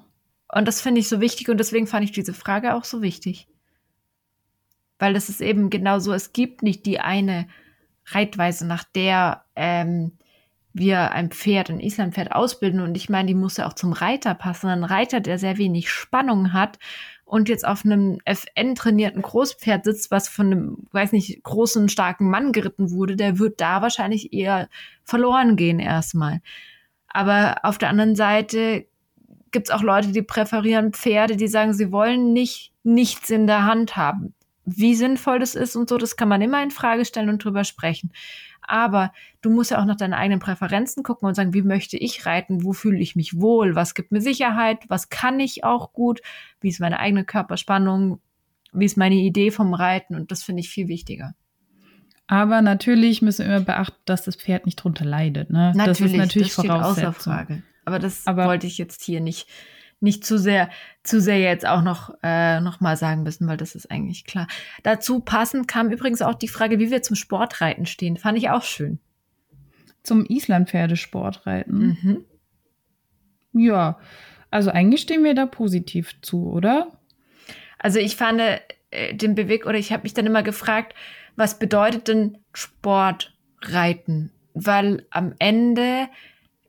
Und das finde ich so wichtig und deswegen fand ich diese Frage auch so wichtig. Weil das ist eben genau so, es gibt nicht die eine Reitweise, nach der ähm, wir ein Pferd, ein Islampferd ausbilden. Und ich meine, die muss ja auch zum Reiter passen. Ein Reiter, der sehr wenig Spannung hat und jetzt auf einem FN-trainierten Großpferd sitzt, was von einem, weiß nicht, großen, starken Mann geritten wurde, der wird da wahrscheinlich eher verloren gehen erstmal. Aber auf der anderen Seite gibt es auch Leute, die präferieren Pferde, die sagen, sie wollen nicht nichts in der Hand haben. Wie sinnvoll das ist und so, das kann man immer in Frage stellen und drüber sprechen. Aber du musst ja auch nach deinen eigenen Präferenzen gucken und sagen, wie möchte ich reiten? Wo fühle ich mich wohl? Was gibt mir Sicherheit? Was kann ich auch gut? Wie ist meine eigene Körperspannung? Wie ist meine Idee vom Reiten? Und das finde ich viel wichtiger. Aber natürlich müssen wir immer beachten, dass das Pferd nicht drunter leidet. Ne? Natürlich, das ist natürlich das Voraussetzung. Außer Frage. Aber das Aber wollte ich jetzt hier nicht nicht zu sehr, zu sehr jetzt auch noch, äh, noch mal sagen müssen, weil das ist eigentlich klar. Dazu passend kam übrigens auch die Frage, wie wir zum Sportreiten stehen. Fand ich auch schön. Zum Islandpferdesportreiten? Mhm. Ja, also eigentlich stehen wir da positiv zu, oder? Also ich fand äh, den Beweg, oder ich habe mich dann immer gefragt, was bedeutet denn Sportreiten? Weil am Ende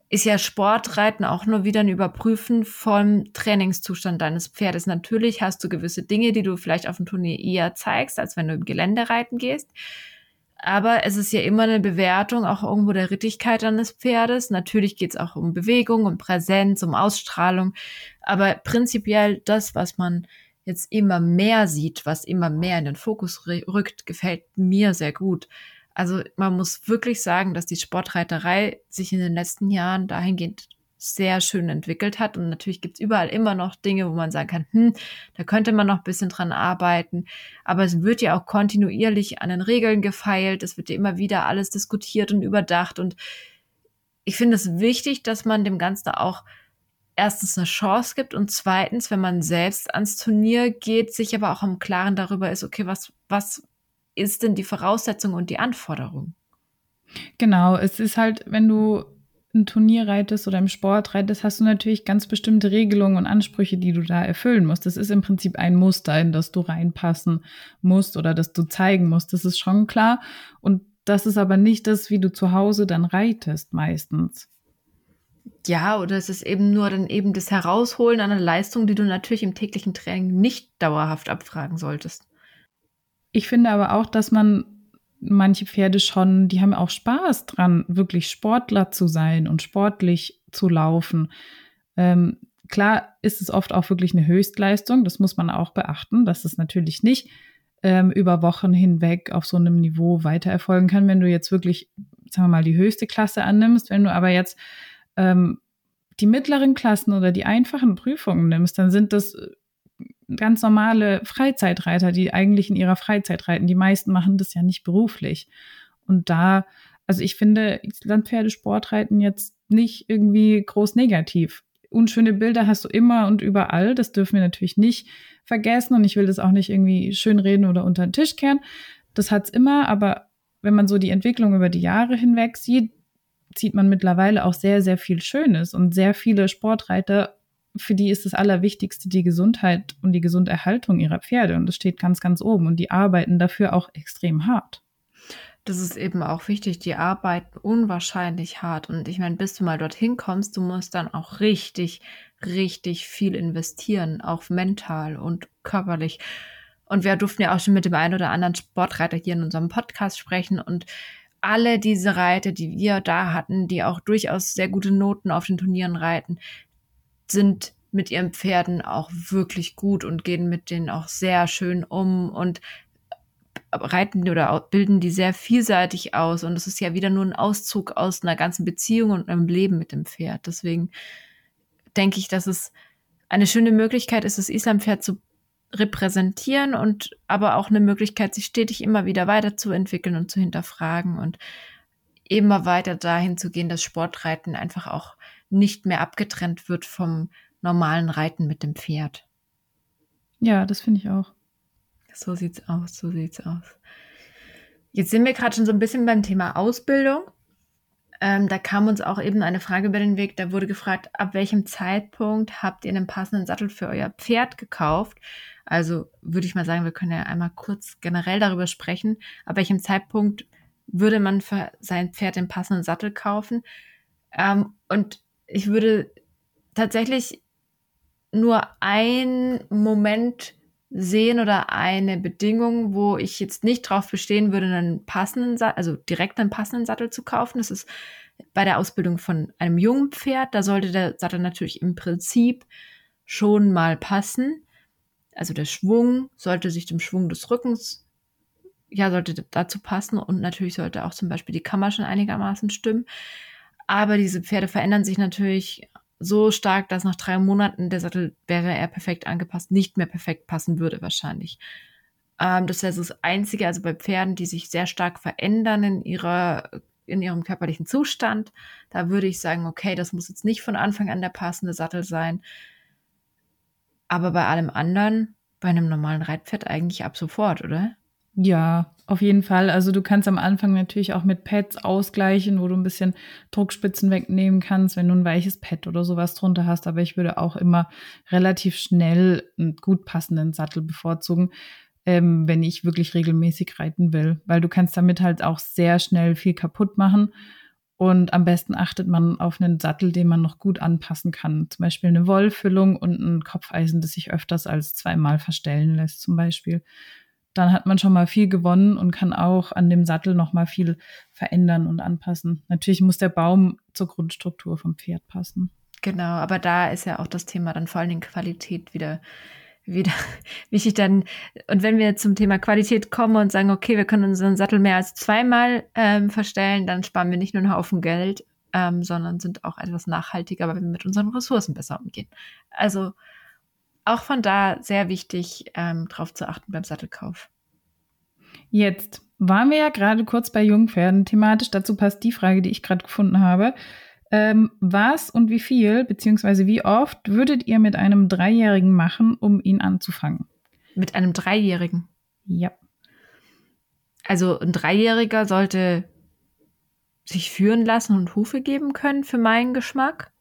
ist ja Sportreiten auch nur wieder ein Überprüfen vom Trainingszustand deines Pferdes. Natürlich hast du gewisse Dinge, die du vielleicht auf dem Turnier eher zeigst, als wenn du im Gelände reiten gehst. Aber es ist ja immer eine Bewertung auch irgendwo der Rittigkeit deines Pferdes. Natürlich geht es auch um Bewegung, um Präsenz, um Ausstrahlung. Aber prinzipiell das, was man jetzt immer mehr sieht, was immer mehr in den Fokus rückt, gefällt mir sehr gut. Also man muss wirklich sagen, dass die Sportreiterei sich in den letzten Jahren dahingehend sehr schön entwickelt hat. Und natürlich gibt's überall immer noch Dinge, wo man sagen kann, hm, da könnte man noch ein bisschen dran arbeiten. Aber es wird ja auch kontinuierlich an den Regeln gefeilt. Es wird ja immer wieder alles diskutiert und überdacht. Und ich finde es wichtig, dass man dem Ganzen auch erstens eine Chance gibt und zweitens, wenn man selbst ans Turnier geht, sich aber auch im Klaren darüber ist, okay, was, was ist denn die Voraussetzung und die Anforderung? Genau, es ist halt, wenn du ein Turnier reitest oder im Sport reitest, hast du natürlich ganz bestimmte Regelungen und Ansprüche, die du da erfüllen musst. Das ist im Prinzip ein Muster, in das du reinpassen musst oder das du zeigen musst. Das ist schon klar. Und das ist aber nicht das, wie du zu Hause dann reitest meistens. Ja, oder es ist eben nur dann eben das Herausholen einer Leistung, die du natürlich im täglichen Training nicht dauerhaft abfragen solltest. Ich finde aber auch, dass man manche Pferde schon, die haben auch Spaß dran, wirklich Sportler zu sein und sportlich zu laufen. Ähm, klar ist es oft auch wirklich eine Höchstleistung, das muss man auch beachten, dass es natürlich nicht ähm, über Wochen hinweg auf so einem Niveau weiter erfolgen kann, wenn du jetzt wirklich, sagen wir mal, die höchste Klasse annimmst. Wenn du aber jetzt ähm, die mittleren Klassen oder die einfachen Prüfungen nimmst, dann sind das ganz normale Freizeitreiter, die eigentlich in ihrer Freizeit reiten. Die meisten machen das ja nicht beruflich. Und da, also ich finde Landpferdesportreiten jetzt nicht irgendwie groß negativ. Unschöne Bilder hast du immer und überall. Das dürfen wir natürlich nicht vergessen. Und ich will das auch nicht irgendwie schönreden oder unter den Tisch kehren. Das hat's immer. Aber wenn man so die Entwicklung über die Jahre hinweg sieht, sieht man mittlerweile auch sehr, sehr viel Schönes. Und sehr viele Sportreiter für die ist das Allerwichtigste die Gesundheit und die Gesunderhaltung ihrer Pferde. Und das steht ganz, ganz oben. Und die arbeiten dafür auch extrem hart. Das ist eben auch wichtig. Die arbeiten unwahrscheinlich hart. Und ich meine, bis du mal dorthin kommst, du musst dann auch richtig, richtig viel investieren, auch mental und körperlich. Und wir durften ja auch schon mit dem einen oder anderen Sportreiter hier in unserem Podcast sprechen. Und alle diese Reiter, die wir da hatten, die auch durchaus sehr gute Noten auf den Turnieren reiten, sind mit ihren Pferden auch wirklich gut und gehen mit denen auch sehr schön um und reiten oder bilden die sehr vielseitig aus. Und es ist ja wieder nur ein Auszug aus einer ganzen Beziehung und einem Leben mit dem Pferd. Deswegen denke ich, dass es eine schöne Möglichkeit ist, das Islampferd zu repräsentieren und aber auch eine Möglichkeit, sich stetig immer wieder weiterzuentwickeln und zu hinterfragen und immer weiter dahin zu gehen, dass Sportreiten einfach auch nicht mehr abgetrennt wird vom normalen Reiten mit dem Pferd. Ja, das finde ich auch. So sieht's aus, so sieht's aus. Jetzt sind wir gerade schon so ein bisschen beim Thema Ausbildung. Ähm, da kam uns auch eben eine Frage über den Weg. Da wurde gefragt, ab welchem Zeitpunkt habt ihr einen passenden Sattel für euer Pferd gekauft? Also würde ich mal sagen, wir können ja einmal kurz generell darüber sprechen. Ab welchem Zeitpunkt würde man für sein Pferd den passenden Sattel kaufen? Ähm, und ich würde tatsächlich nur einen Moment sehen oder eine Bedingung, wo ich jetzt nicht drauf bestehen würde, einen passenden Sattel, also direkt einen passenden Sattel zu kaufen. Das ist bei der Ausbildung von einem jungen Pferd. Da sollte der Sattel natürlich im Prinzip schon mal passen. Also der Schwung sollte sich dem Schwung des Rückens, ja, sollte dazu passen und natürlich sollte auch zum Beispiel die Kammer schon einigermaßen stimmen. Aber diese Pferde verändern sich natürlich so stark, dass nach drei Monaten der Sattel wäre er perfekt angepasst, nicht mehr perfekt passen würde wahrscheinlich. Ähm, das wäre das Einzige, also bei Pferden, die sich sehr stark verändern in ihrer in ihrem körperlichen Zustand, da würde ich sagen, okay, das muss jetzt nicht von Anfang an der passende Sattel sein. Aber bei allem anderen, bei einem normalen Reitpferd eigentlich ab sofort, oder? Ja, auf jeden Fall. Also du kannst am Anfang natürlich auch mit Pads ausgleichen, wo du ein bisschen Druckspitzen wegnehmen kannst, wenn du ein weiches Pad oder sowas drunter hast. Aber ich würde auch immer relativ schnell einen gut passenden Sattel bevorzugen, ähm, wenn ich wirklich regelmäßig reiten will. Weil du kannst damit halt auch sehr schnell viel kaputt machen. Und am besten achtet man auf einen Sattel, den man noch gut anpassen kann. Zum Beispiel eine Wollfüllung und ein Kopfeisen, das sich öfters als zweimal verstellen lässt, zum Beispiel. Dann hat man schon mal viel gewonnen und kann auch an dem Sattel noch mal viel verändern und anpassen. Natürlich muss der Baum zur Grundstruktur vom Pferd passen. Genau, aber da ist ja auch das Thema dann vor allen Dingen Qualität wieder wieder wichtig dann. Und wenn wir zum Thema Qualität kommen und sagen, okay, wir können unseren Sattel mehr als zweimal ähm, verstellen, dann sparen wir nicht nur einen Haufen Geld, ähm, sondern sind auch etwas nachhaltiger, weil wir mit unseren Ressourcen besser umgehen. Also auch von da sehr wichtig, ähm, drauf zu achten beim Sattelkauf. Jetzt waren wir ja gerade kurz bei Jungpferden thematisch. Dazu passt die Frage, die ich gerade gefunden habe. Ähm, was und wie viel, beziehungsweise wie oft würdet ihr mit einem Dreijährigen machen, um ihn anzufangen? Mit einem Dreijährigen? Ja. Also ein Dreijähriger sollte sich führen lassen und Hufe geben können für meinen Geschmack.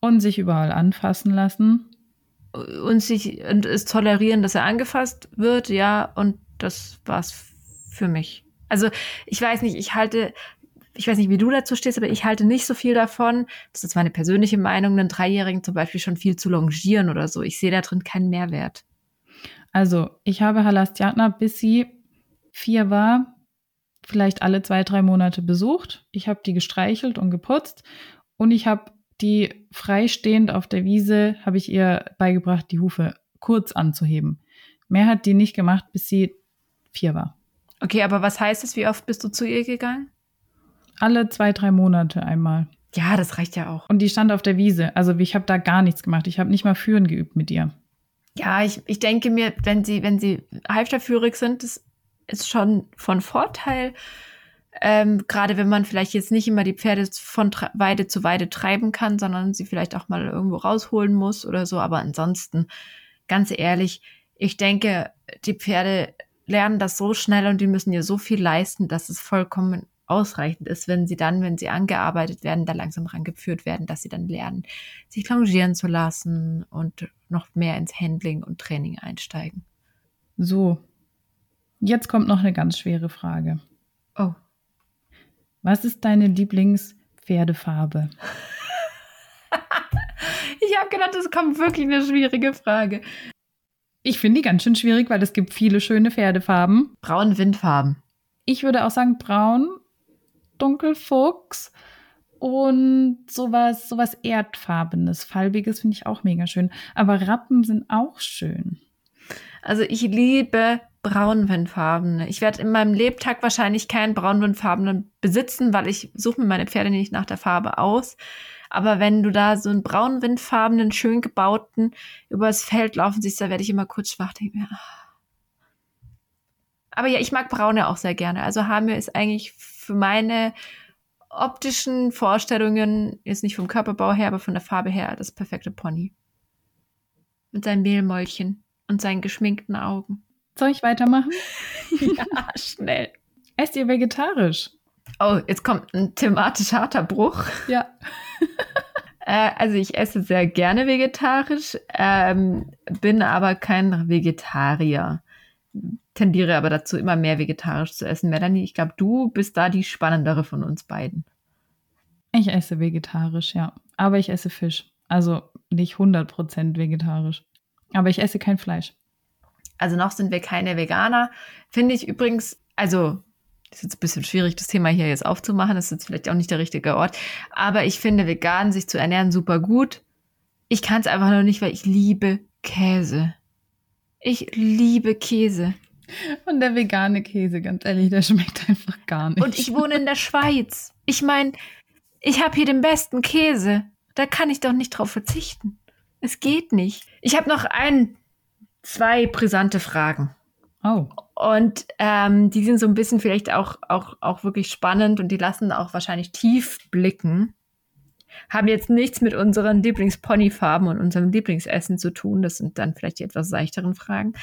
Und sich überall anfassen lassen. Und sich und es tolerieren, dass er angefasst wird, ja, und das war's für mich. Also ich weiß nicht, ich halte ich weiß nicht, wie du dazu stehst, aber ich halte nicht so viel davon, das ist meine persönliche Meinung, einen Dreijährigen zum Beispiel schon viel zu longieren oder so. Ich sehe da drin keinen Mehrwert. Also, ich habe Halastiatna, bis sie vier war, vielleicht alle zwei, drei Monate besucht. Ich habe die gestreichelt und geputzt und ich habe die freistehend auf der Wiese, habe ich ihr beigebracht, die Hufe kurz anzuheben. Mehr hat die nicht gemacht, bis sie vier war. Okay, aber was heißt es? Wie oft bist du zu ihr gegangen? alle zwei, drei Monate einmal. Ja, das reicht ja auch. Und die stand auf der Wiese. Also ich habe da gar nichts gemacht. Ich habe nicht mal führen geübt mit ihr. Ja, ich, ich denke mir, wenn sie, wenn sie halfterführig sind, das ist schon von Vorteil. Ähm, Gerade wenn man vielleicht jetzt nicht immer die Pferde von Weide zu Weide treiben kann, sondern sie vielleicht auch mal irgendwo rausholen muss oder so. Aber ansonsten, ganz ehrlich, ich denke, die Pferde lernen das so schnell und die müssen ihr so viel leisten, dass es vollkommen ausreichend ist, wenn sie dann, wenn sie angearbeitet werden, da langsam rangeführt werden, dass sie dann lernen, sich longieren zu lassen und noch mehr ins Handling und Training einsteigen. So, jetzt kommt noch eine ganz schwere Frage. Oh. Was ist deine Lieblingspferdefarbe? ich habe gedacht, es kommt wirklich eine schwierige Frage. Ich finde die ganz schön schwierig, weil es gibt viele schöne Pferdefarben. Braun Windfarben. Ich würde auch sagen braun, Dunkelfuchs und sowas, sowas Erdfarbenes, Falbiges finde ich auch mega schön. Aber Rappen sind auch schön. Also ich liebe braunwindfarbene. Ich werde in meinem Lebtag wahrscheinlich keinen braunwindfarbenen besitzen, weil ich suche mir meine Pferde nicht nach der Farbe aus. Aber wenn du da so einen braunwindfarbenen, schön gebauten übers Feld laufen siehst, da werde ich immer kurz schwach. Denke mir, ah. Aber ja, ich mag braune auch sehr gerne. Also Hamir ist eigentlich für meine optischen Vorstellungen, jetzt nicht vom Körperbau her, aber von der Farbe her, das perfekte Pony. Mit seinen Mehlmäulchen und seinen geschminkten Augen. Soll ich weitermachen? ja, schnell. Esst ihr vegetarisch? Oh, jetzt kommt ein thematisch harter Bruch. Ja. äh, also ich esse sehr gerne vegetarisch, ähm, bin aber kein Vegetarier tendiere aber dazu, immer mehr vegetarisch zu essen. Melanie, ich glaube, du bist da die spannendere von uns beiden. Ich esse vegetarisch, ja. Aber ich esse Fisch. Also nicht 100% vegetarisch. Aber ich esse kein Fleisch. Also noch sind wir keine Veganer. Finde ich übrigens, also ist jetzt ein bisschen schwierig, das Thema hier jetzt aufzumachen. Das ist jetzt vielleicht auch nicht der richtige Ort. Aber ich finde vegan sich zu ernähren super gut. Ich kann es einfach noch nicht, weil ich liebe Käse. Ich liebe Käse. Und der vegane Käse, ganz ehrlich, der schmeckt einfach gar nicht. Und ich wohne in der Schweiz. Ich meine, ich habe hier den besten Käse. Da kann ich doch nicht drauf verzichten. Es geht nicht. Ich habe noch ein, zwei brisante Fragen. Oh. Und ähm, die sind so ein bisschen vielleicht auch, auch, auch wirklich spannend und die lassen auch wahrscheinlich tief blicken. Haben jetzt nichts mit unseren Lieblingsponyfarben und unserem Lieblingsessen zu tun. Das sind dann vielleicht die etwas seichteren Fragen.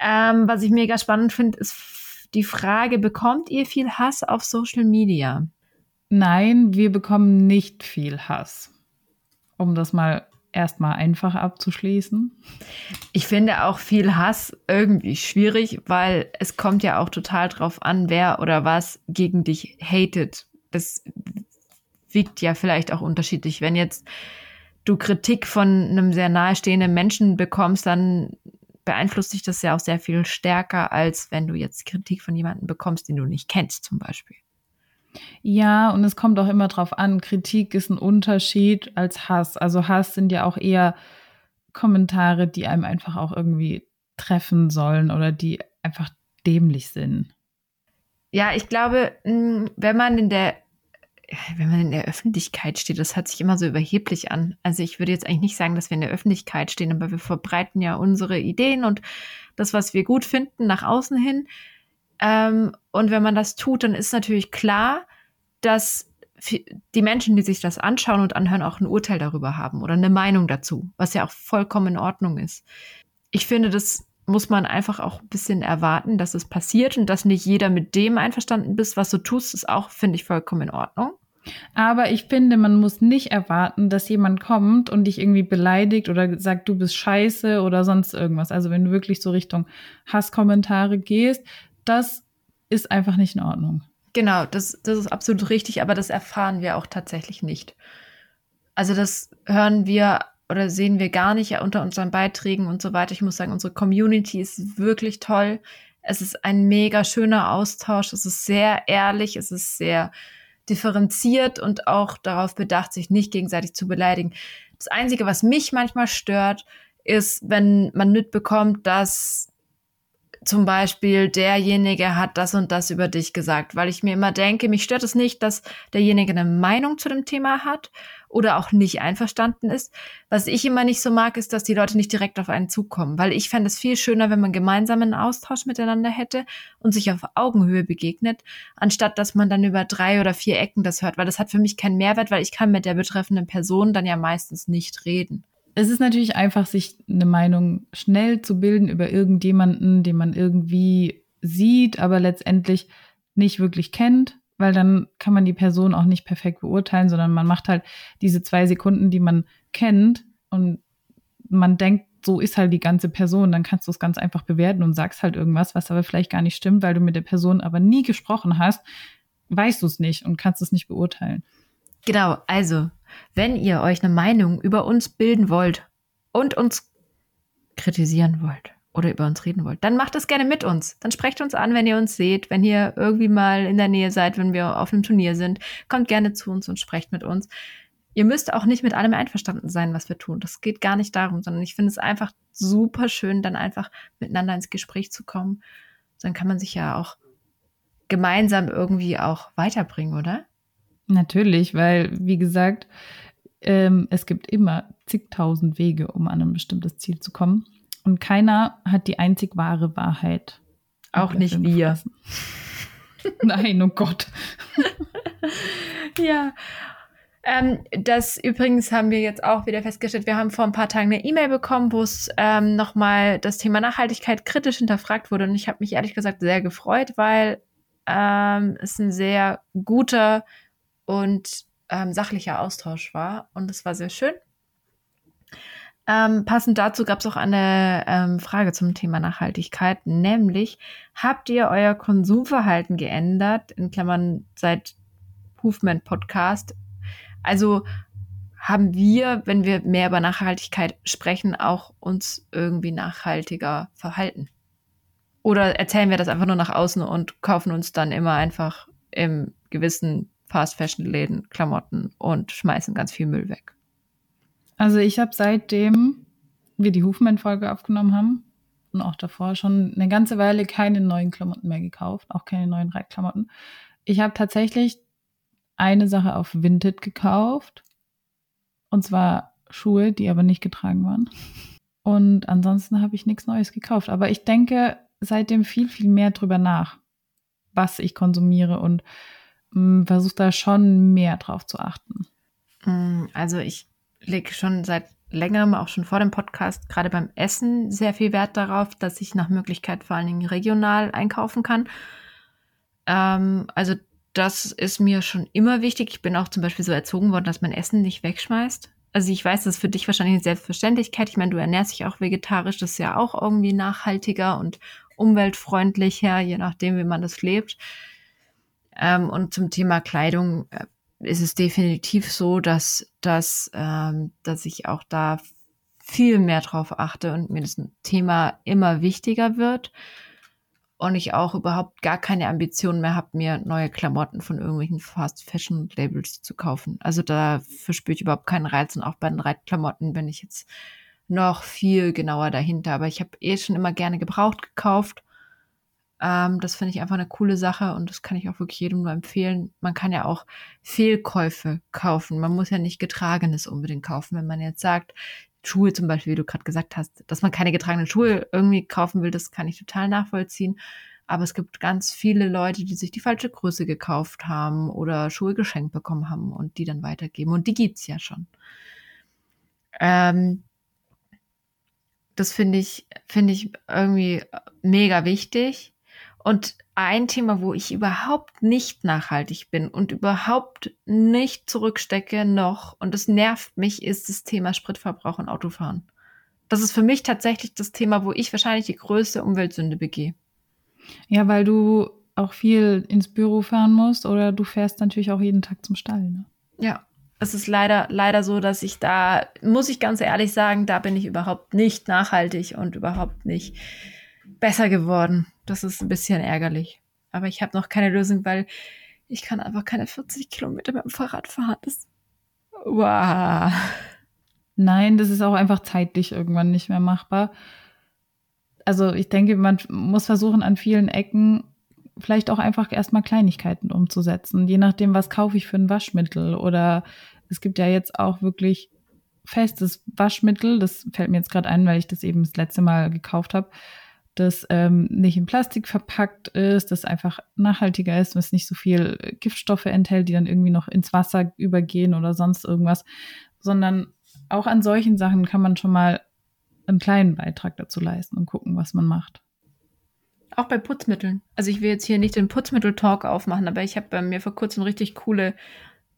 Ähm, was ich mega spannend finde, ist die Frage, bekommt ihr viel Hass auf Social Media? Nein, wir bekommen nicht viel Hass. Um das mal erstmal einfach abzuschließen. Ich finde auch viel Hass irgendwie schwierig, weil es kommt ja auch total drauf an, wer oder was gegen dich hatet. Das wiegt ja vielleicht auch unterschiedlich. Wenn jetzt du Kritik von einem sehr nahestehenden Menschen bekommst, dann beeinflusst dich das ja auch sehr viel stärker, als wenn du jetzt Kritik von jemandem bekommst, den du nicht kennst, zum Beispiel. Ja, und es kommt auch immer drauf an. Kritik ist ein Unterschied als Hass. Also Hass sind ja auch eher Kommentare, die einem einfach auch irgendwie treffen sollen oder die einfach dämlich sind. Ja, ich glaube, wenn man in der wenn man in der Öffentlichkeit steht, das hört sich immer so überheblich an. Also ich würde jetzt eigentlich nicht sagen, dass wir in der Öffentlichkeit stehen, aber wir verbreiten ja unsere Ideen und das, was wir gut finden, nach außen hin. Ähm, und wenn man das tut, dann ist natürlich klar, dass die Menschen, die sich das anschauen und anhören, auch ein Urteil darüber haben oder eine Meinung dazu, was ja auch vollkommen in Ordnung ist. Ich finde, das muss man einfach auch ein bisschen erwarten, dass es passiert und dass nicht jeder mit dem einverstanden bist, was du tust, ist auch, finde ich, vollkommen in Ordnung. Aber ich finde, man muss nicht erwarten, dass jemand kommt und dich irgendwie beleidigt oder sagt, du bist scheiße oder sonst irgendwas. Also wenn du wirklich so Richtung Hasskommentare gehst, das ist einfach nicht in Ordnung. Genau, das, das ist absolut richtig, aber das erfahren wir auch tatsächlich nicht. Also das hören wir oder sehen wir gar nicht unter unseren Beiträgen und so weiter. Ich muss sagen, unsere Community ist wirklich toll. Es ist ein mega schöner Austausch. Es ist sehr ehrlich. Es ist sehr differenziert und auch darauf bedacht, sich nicht gegenseitig zu beleidigen. Das Einzige, was mich manchmal stört, ist, wenn man mitbekommt, dass zum Beispiel derjenige hat das und das über dich gesagt, weil ich mir immer denke, mich stört es nicht, dass derjenige eine Meinung zu dem Thema hat oder auch nicht einverstanden ist. Was ich immer nicht so mag, ist, dass die Leute nicht direkt auf einen zukommen, weil ich fände es viel schöner, wenn man gemeinsam einen Austausch miteinander hätte und sich auf Augenhöhe begegnet, anstatt dass man dann über drei oder vier Ecken das hört, weil das hat für mich keinen Mehrwert, weil ich kann mit der betreffenden Person dann ja meistens nicht reden. Es ist natürlich einfach, sich eine Meinung schnell zu bilden über irgendjemanden, den man irgendwie sieht, aber letztendlich nicht wirklich kennt weil dann kann man die Person auch nicht perfekt beurteilen, sondern man macht halt diese zwei Sekunden, die man kennt und man denkt, so ist halt die ganze Person, dann kannst du es ganz einfach bewerten und sagst halt irgendwas, was aber vielleicht gar nicht stimmt, weil du mit der Person aber nie gesprochen hast, weißt du es nicht und kannst es nicht beurteilen. Genau, also, wenn ihr euch eine Meinung über uns bilden wollt und uns kritisieren wollt, oder über uns reden wollt, dann macht das gerne mit uns. Dann sprecht uns an, wenn ihr uns seht, wenn ihr irgendwie mal in der Nähe seid, wenn wir auf einem Turnier sind. Kommt gerne zu uns und sprecht mit uns. Ihr müsst auch nicht mit allem einverstanden sein, was wir tun. Das geht gar nicht darum, sondern ich finde es einfach super schön, dann einfach miteinander ins Gespräch zu kommen. Dann kann man sich ja auch gemeinsam irgendwie auch weiterbringen, oder? Natürlich, weil, wie gesagt, ähm, es gibt immer zigtausend Wege, um an ein bestimmtes Ziel zu kommen. Und keiner hat die einzig wahre Wahrheit. Auch nicht wir. Nein, oh Gott. ja. Ähm, das übrigens haben wir jetzt auch wieder festgestellt. Wir haben vor ein paar Tagen eine E-Mail bekommen, wo es ähm, nochmal das Thema Nachhaltigkeit kritisch hinterfragt wurde. Und ich habe mich ehrlich gesagt sehr gefreut, weil ähm, es ein sehr guter und ähm, sachlicher Austausch war. Und es war sehr schön. Ähm, passend dazu gab es auch eine ähm, Frage zum Thema Nachhaltigkeit, nämlich habt ihr euer Konsumverhalten geändert, in Klammern seit Movement Podcast? Also haben wir, wenn wir mehr über Nachhaltigkeit sprechen, auch uns irgendwie nachhaltiger verhalten? Oder erzählen wir das einfach nur nach außen und kaufen uns dann immer einfach im gewissen Fast Fashion Läden Klamotten und schmeißen ganz viel Müll weg? Also ich habe seitdem wir die Hufmann-Folge aufgenommen haben und auch davor schon eine ganze Weile keine neuen Klamotten mehr gekauft, auch keine neuen Reitklamotten. Ich habe tatsächlich eine Sache auf Vinted gekauft und zwar Schuhe, die aber nicht getragen waren. Und ansonsten habe ich nichts Neues gekauft. Aber ich denke seitdem viel, viel mehr drüber nach, was ich konsumiere und mm, versuche da schon mehr drauf zu achten. Mm, also ich lege schon seit längerem, auch schon vor dem Podcast, gerade beim Essen sehr viel Wert darauf, dass ich nach Möglichkeit vor allen Dingen regional einkaufen kann. Ähm, also das ist mir schon immer wichtig. Ich bin auch zum Beispiel so erzogen worden, dass man Essen nicht wegschmeißt. Also ich weiß, das ist für dich wahrscheinlich eine Selbstverständlichkeit. Ich meine, du ernährst dich auch vegetarisch, das ist ja auch irgendwie nachhaltiger und umweltfreundlicher, je nachdem, wie man das lebt. Ähm, und zum Thema Kleidung äh, ist es definitiv so, dass, dass, ähm, dass ich auch da viel mehr drauf achte und mir das Thema immer wichtiger wird und ich auch überhaupt gar keine Ambition mehr habe, mir neue Klamotten von irgendwelchen Fast Fashion Labels zu kaufen. Also da verspüre ich überhaupt keinen Reiz und auch bei den Reitklamotten bin ich jetzt noch viel genauer dahinter. Aber ich habe eh schon immer gerne gebraucht gekauft. Ähm, das finde ich einfach eine coole Sache und das kann ich auch wirklich jedem nur empfehlen. Man kann ja auch Fehlkäufe kaufen. Man muss ja nicht Getragenes unbedingt kaufen. Wenn man jetzt sagt, Schuhe zum Beispiel, wie du gerade gesagt hast, dass man keine getragenen Schuhe irgendwie kaufen will, das kann ich total nachvollziehen. Aber es gibt ganz viele Leute, die sich die falsche Größe gekauft haben oder Schuhe geschenkt bekommen haben und die dann weitergeben. Und die gibt's ja schon. Ähm, das finde ich, finde ich irgendwie mega wichtig. Und ein Thema, wo ich überhaupt nicht nachhaltig bin und überhaupt nicht zurückstecke noch, und das nervt mich, ist das Thema Spritverbrauch und Autofahren. Das ist für mich tatsächlich das Thema, wo ich wahrscheinlich die größte Umweltsünde begehe. Ja, weil du auch viel ins Büro fahren musst oder du fährst natürlich auch jeden Tag zum Stall. Ne? Ja, es ist leider, leider so, dass ich da, muss ich ganz ehrlich sagen, da bin ich überhaupt nicht nachhaltig und überhaupt nicht besser geworden. Das ist ein bisschen ärgerlich. Aber ich habe noch keine Lösung, weil ich kann einfach keine 40 Kilometer mit dem Fahrrad fahren. Das, wow. Nein, das ist auch einfach zeitlich irgendwann nicht mehr machbar. Also ich denke, man muss versuchen, an vielen Ecken vielleicht auch einfach erstmal Kleinigkeiten umzusetzen. Je nachdem, was kaufe ich für ein Waschmittel. Oder es gibt ja jetzt auch wirklich festes Waschmittel. Das fällt mir jetzt gerade ein, weil ich das eben das letzte Mal gekauft habe. Das ähm, nicht in Plastik verpackt ist, das einfach nachhaltiger ist, was nicht so viel Giftstoffe enthält, die dann irgendwie noch ins Wasser übergehen oder sonst irgendwas, sondern auch an solchen Sachen kann man schon mal einen kleinen Beitrag dazu leisten und gucken, was man macht. Auch bei Putzmitteln. Also ich will jetzt hier nicht den Putzmittel-Talk aufmachen, aber ich habe bei mir vor kurzem richtig coole,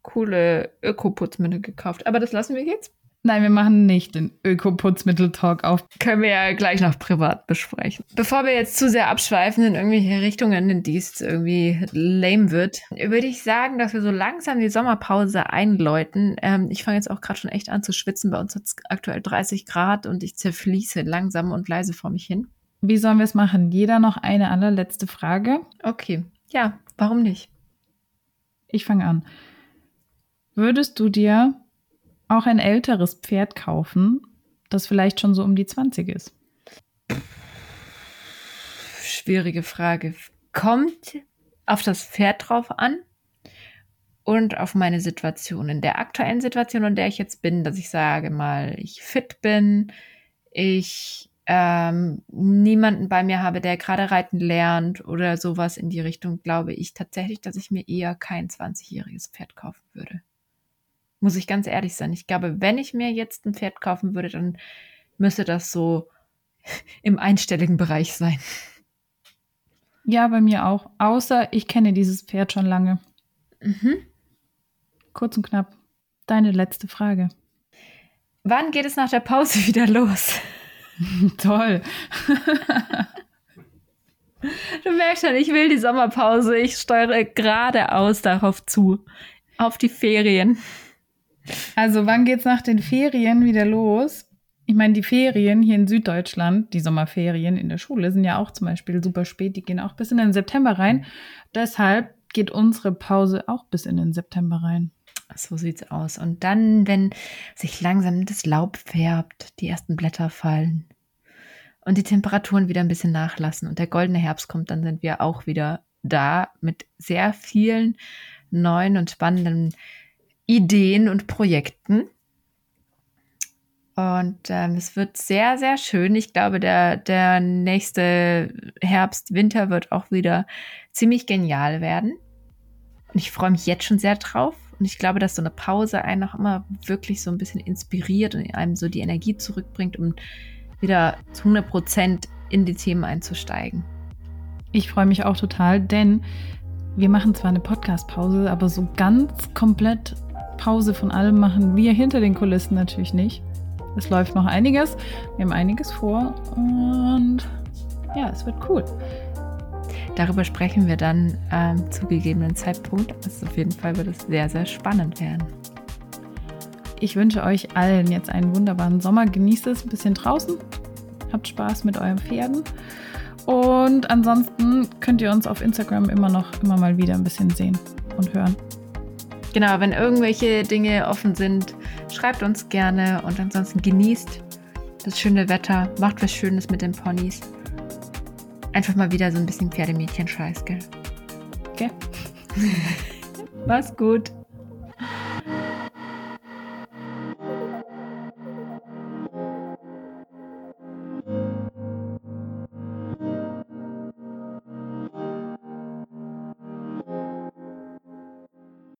coole Öko-Putzmittel gekauft. Aber das lassen wir jetzt. Nein, wir machen nicht den Öko-Putzmittel-Talk auf. Können wir ja gleich noch privat besprechen. Bevor wir jetzt zu sehr abschweifen in irgendwelche Richtungen, in die es irgendwie lame wird, würde ich sagen, dass wir so langsam die Sommerpause einläuten. Ähm, ich fange jetzt auch gerade schon echt an zu schwitzen. Bei uns hat es aktuell 30 Grad und ich zerfließe langsam und leise vor mich hin. Wie sollen wir es machen? Jeder noch eine allerletzte Frage? Okay. Ja, warum nicht? Ich fange an. Würdest du dir auch ein älteres Pferd kaufen, das vielleicht schon so um die 20 ist? Schwierige Frage. Kommt auf das Pferd drauf an und auf meine Situation. In der aktuellen Situation, in der ich jetzt bin, dass ich sage mal, ich fit bin, ich ähm, niemanden bei mir habe, der gerade reiten lernt oder sowas in die Richtung, glaube ich tatsächlich, dass ich mir eher kein 20-jähriges Pferd kaufen würde. Muss ich ganz ehrlich sein. Ich glaube, wenn ich mir jetzt ein Pferd kaufen würde, dann müsste das so im einstelligen Bereich sein. Ja, bei mir auch. Außer ich kenne dieses Pferd schon lange. Mhm. Kurz und knapp. Deine letzte Frage. Wann geht es nach der Pause wieder los? Toll. du merkst schon, ich will die Sommerpause. Ich steuere geradeaus darauf zu. Auf die Ferien. Also, wann geht's nach den Ferien wieder los? Ich meine, die Ferien hier in Süddeutschland, die Sommerferien in der Schule, sind ja auch zum Beispiel super spät. Die gehen auch bis in den September rein. Deshalb geht unsere Pause auch bis in den September rein. So sieht's aus. Und dann, wenn sich langsam das Laub färbt, die ersten Blätter fallen und die Temperaturen wieder ein bisschen nachlassen und der goldene Herbst kommt, dann sind wir auch wieder da mit sehr vielen neuen und spannenden Ideen und Projekten. Und ähm, es wird sehr, sehr schön. Ich glaube, der, der nächste Herbst, Winter wird auch wieder ziemlich genial werden. Und ich freue mich jetzt schon sehr drauf. Und ich glaube, dass so eine Pause einen auch immer wirklich so ein bisschen inspiriert und einem so die Energie zurückbringt, um wieder zu 100 Prozent in die Themen einzusteigen. Ich freue mich auch total, denn wir machen zwar eine Podcast-Pause, aber so ganz komplett Pause von allem machen wir hinter den Kulissen natürlich nicht. Es läuft noch einiges, wir haben einiges vor und ja, es wird cool. darüber sprechen wir dann ähm, zu gegebenen Zeitpunkt. Also auf jeden Fall wird es sehr, sehr spannend werden. Ich wünsche euch allen jetzt einen wunderbaren Sommer. Genießt es ein bisschen draußen. Habt Spaß mit euren Pferden. Und ansonsten könnt ihr uns auf Instagram immer noch, immer mal wieder ein bisschen sehen und hören. Genau, wenn irgendwelche Dinge offen sind, schreibt uns gerne und ansonsten genießt das schöne Wetter, macht was Schönes mit den Ponys. Einfach mal wieder so ein bisschen Pferdemädchen-Scheiß, gell? Okay. Mach's gut.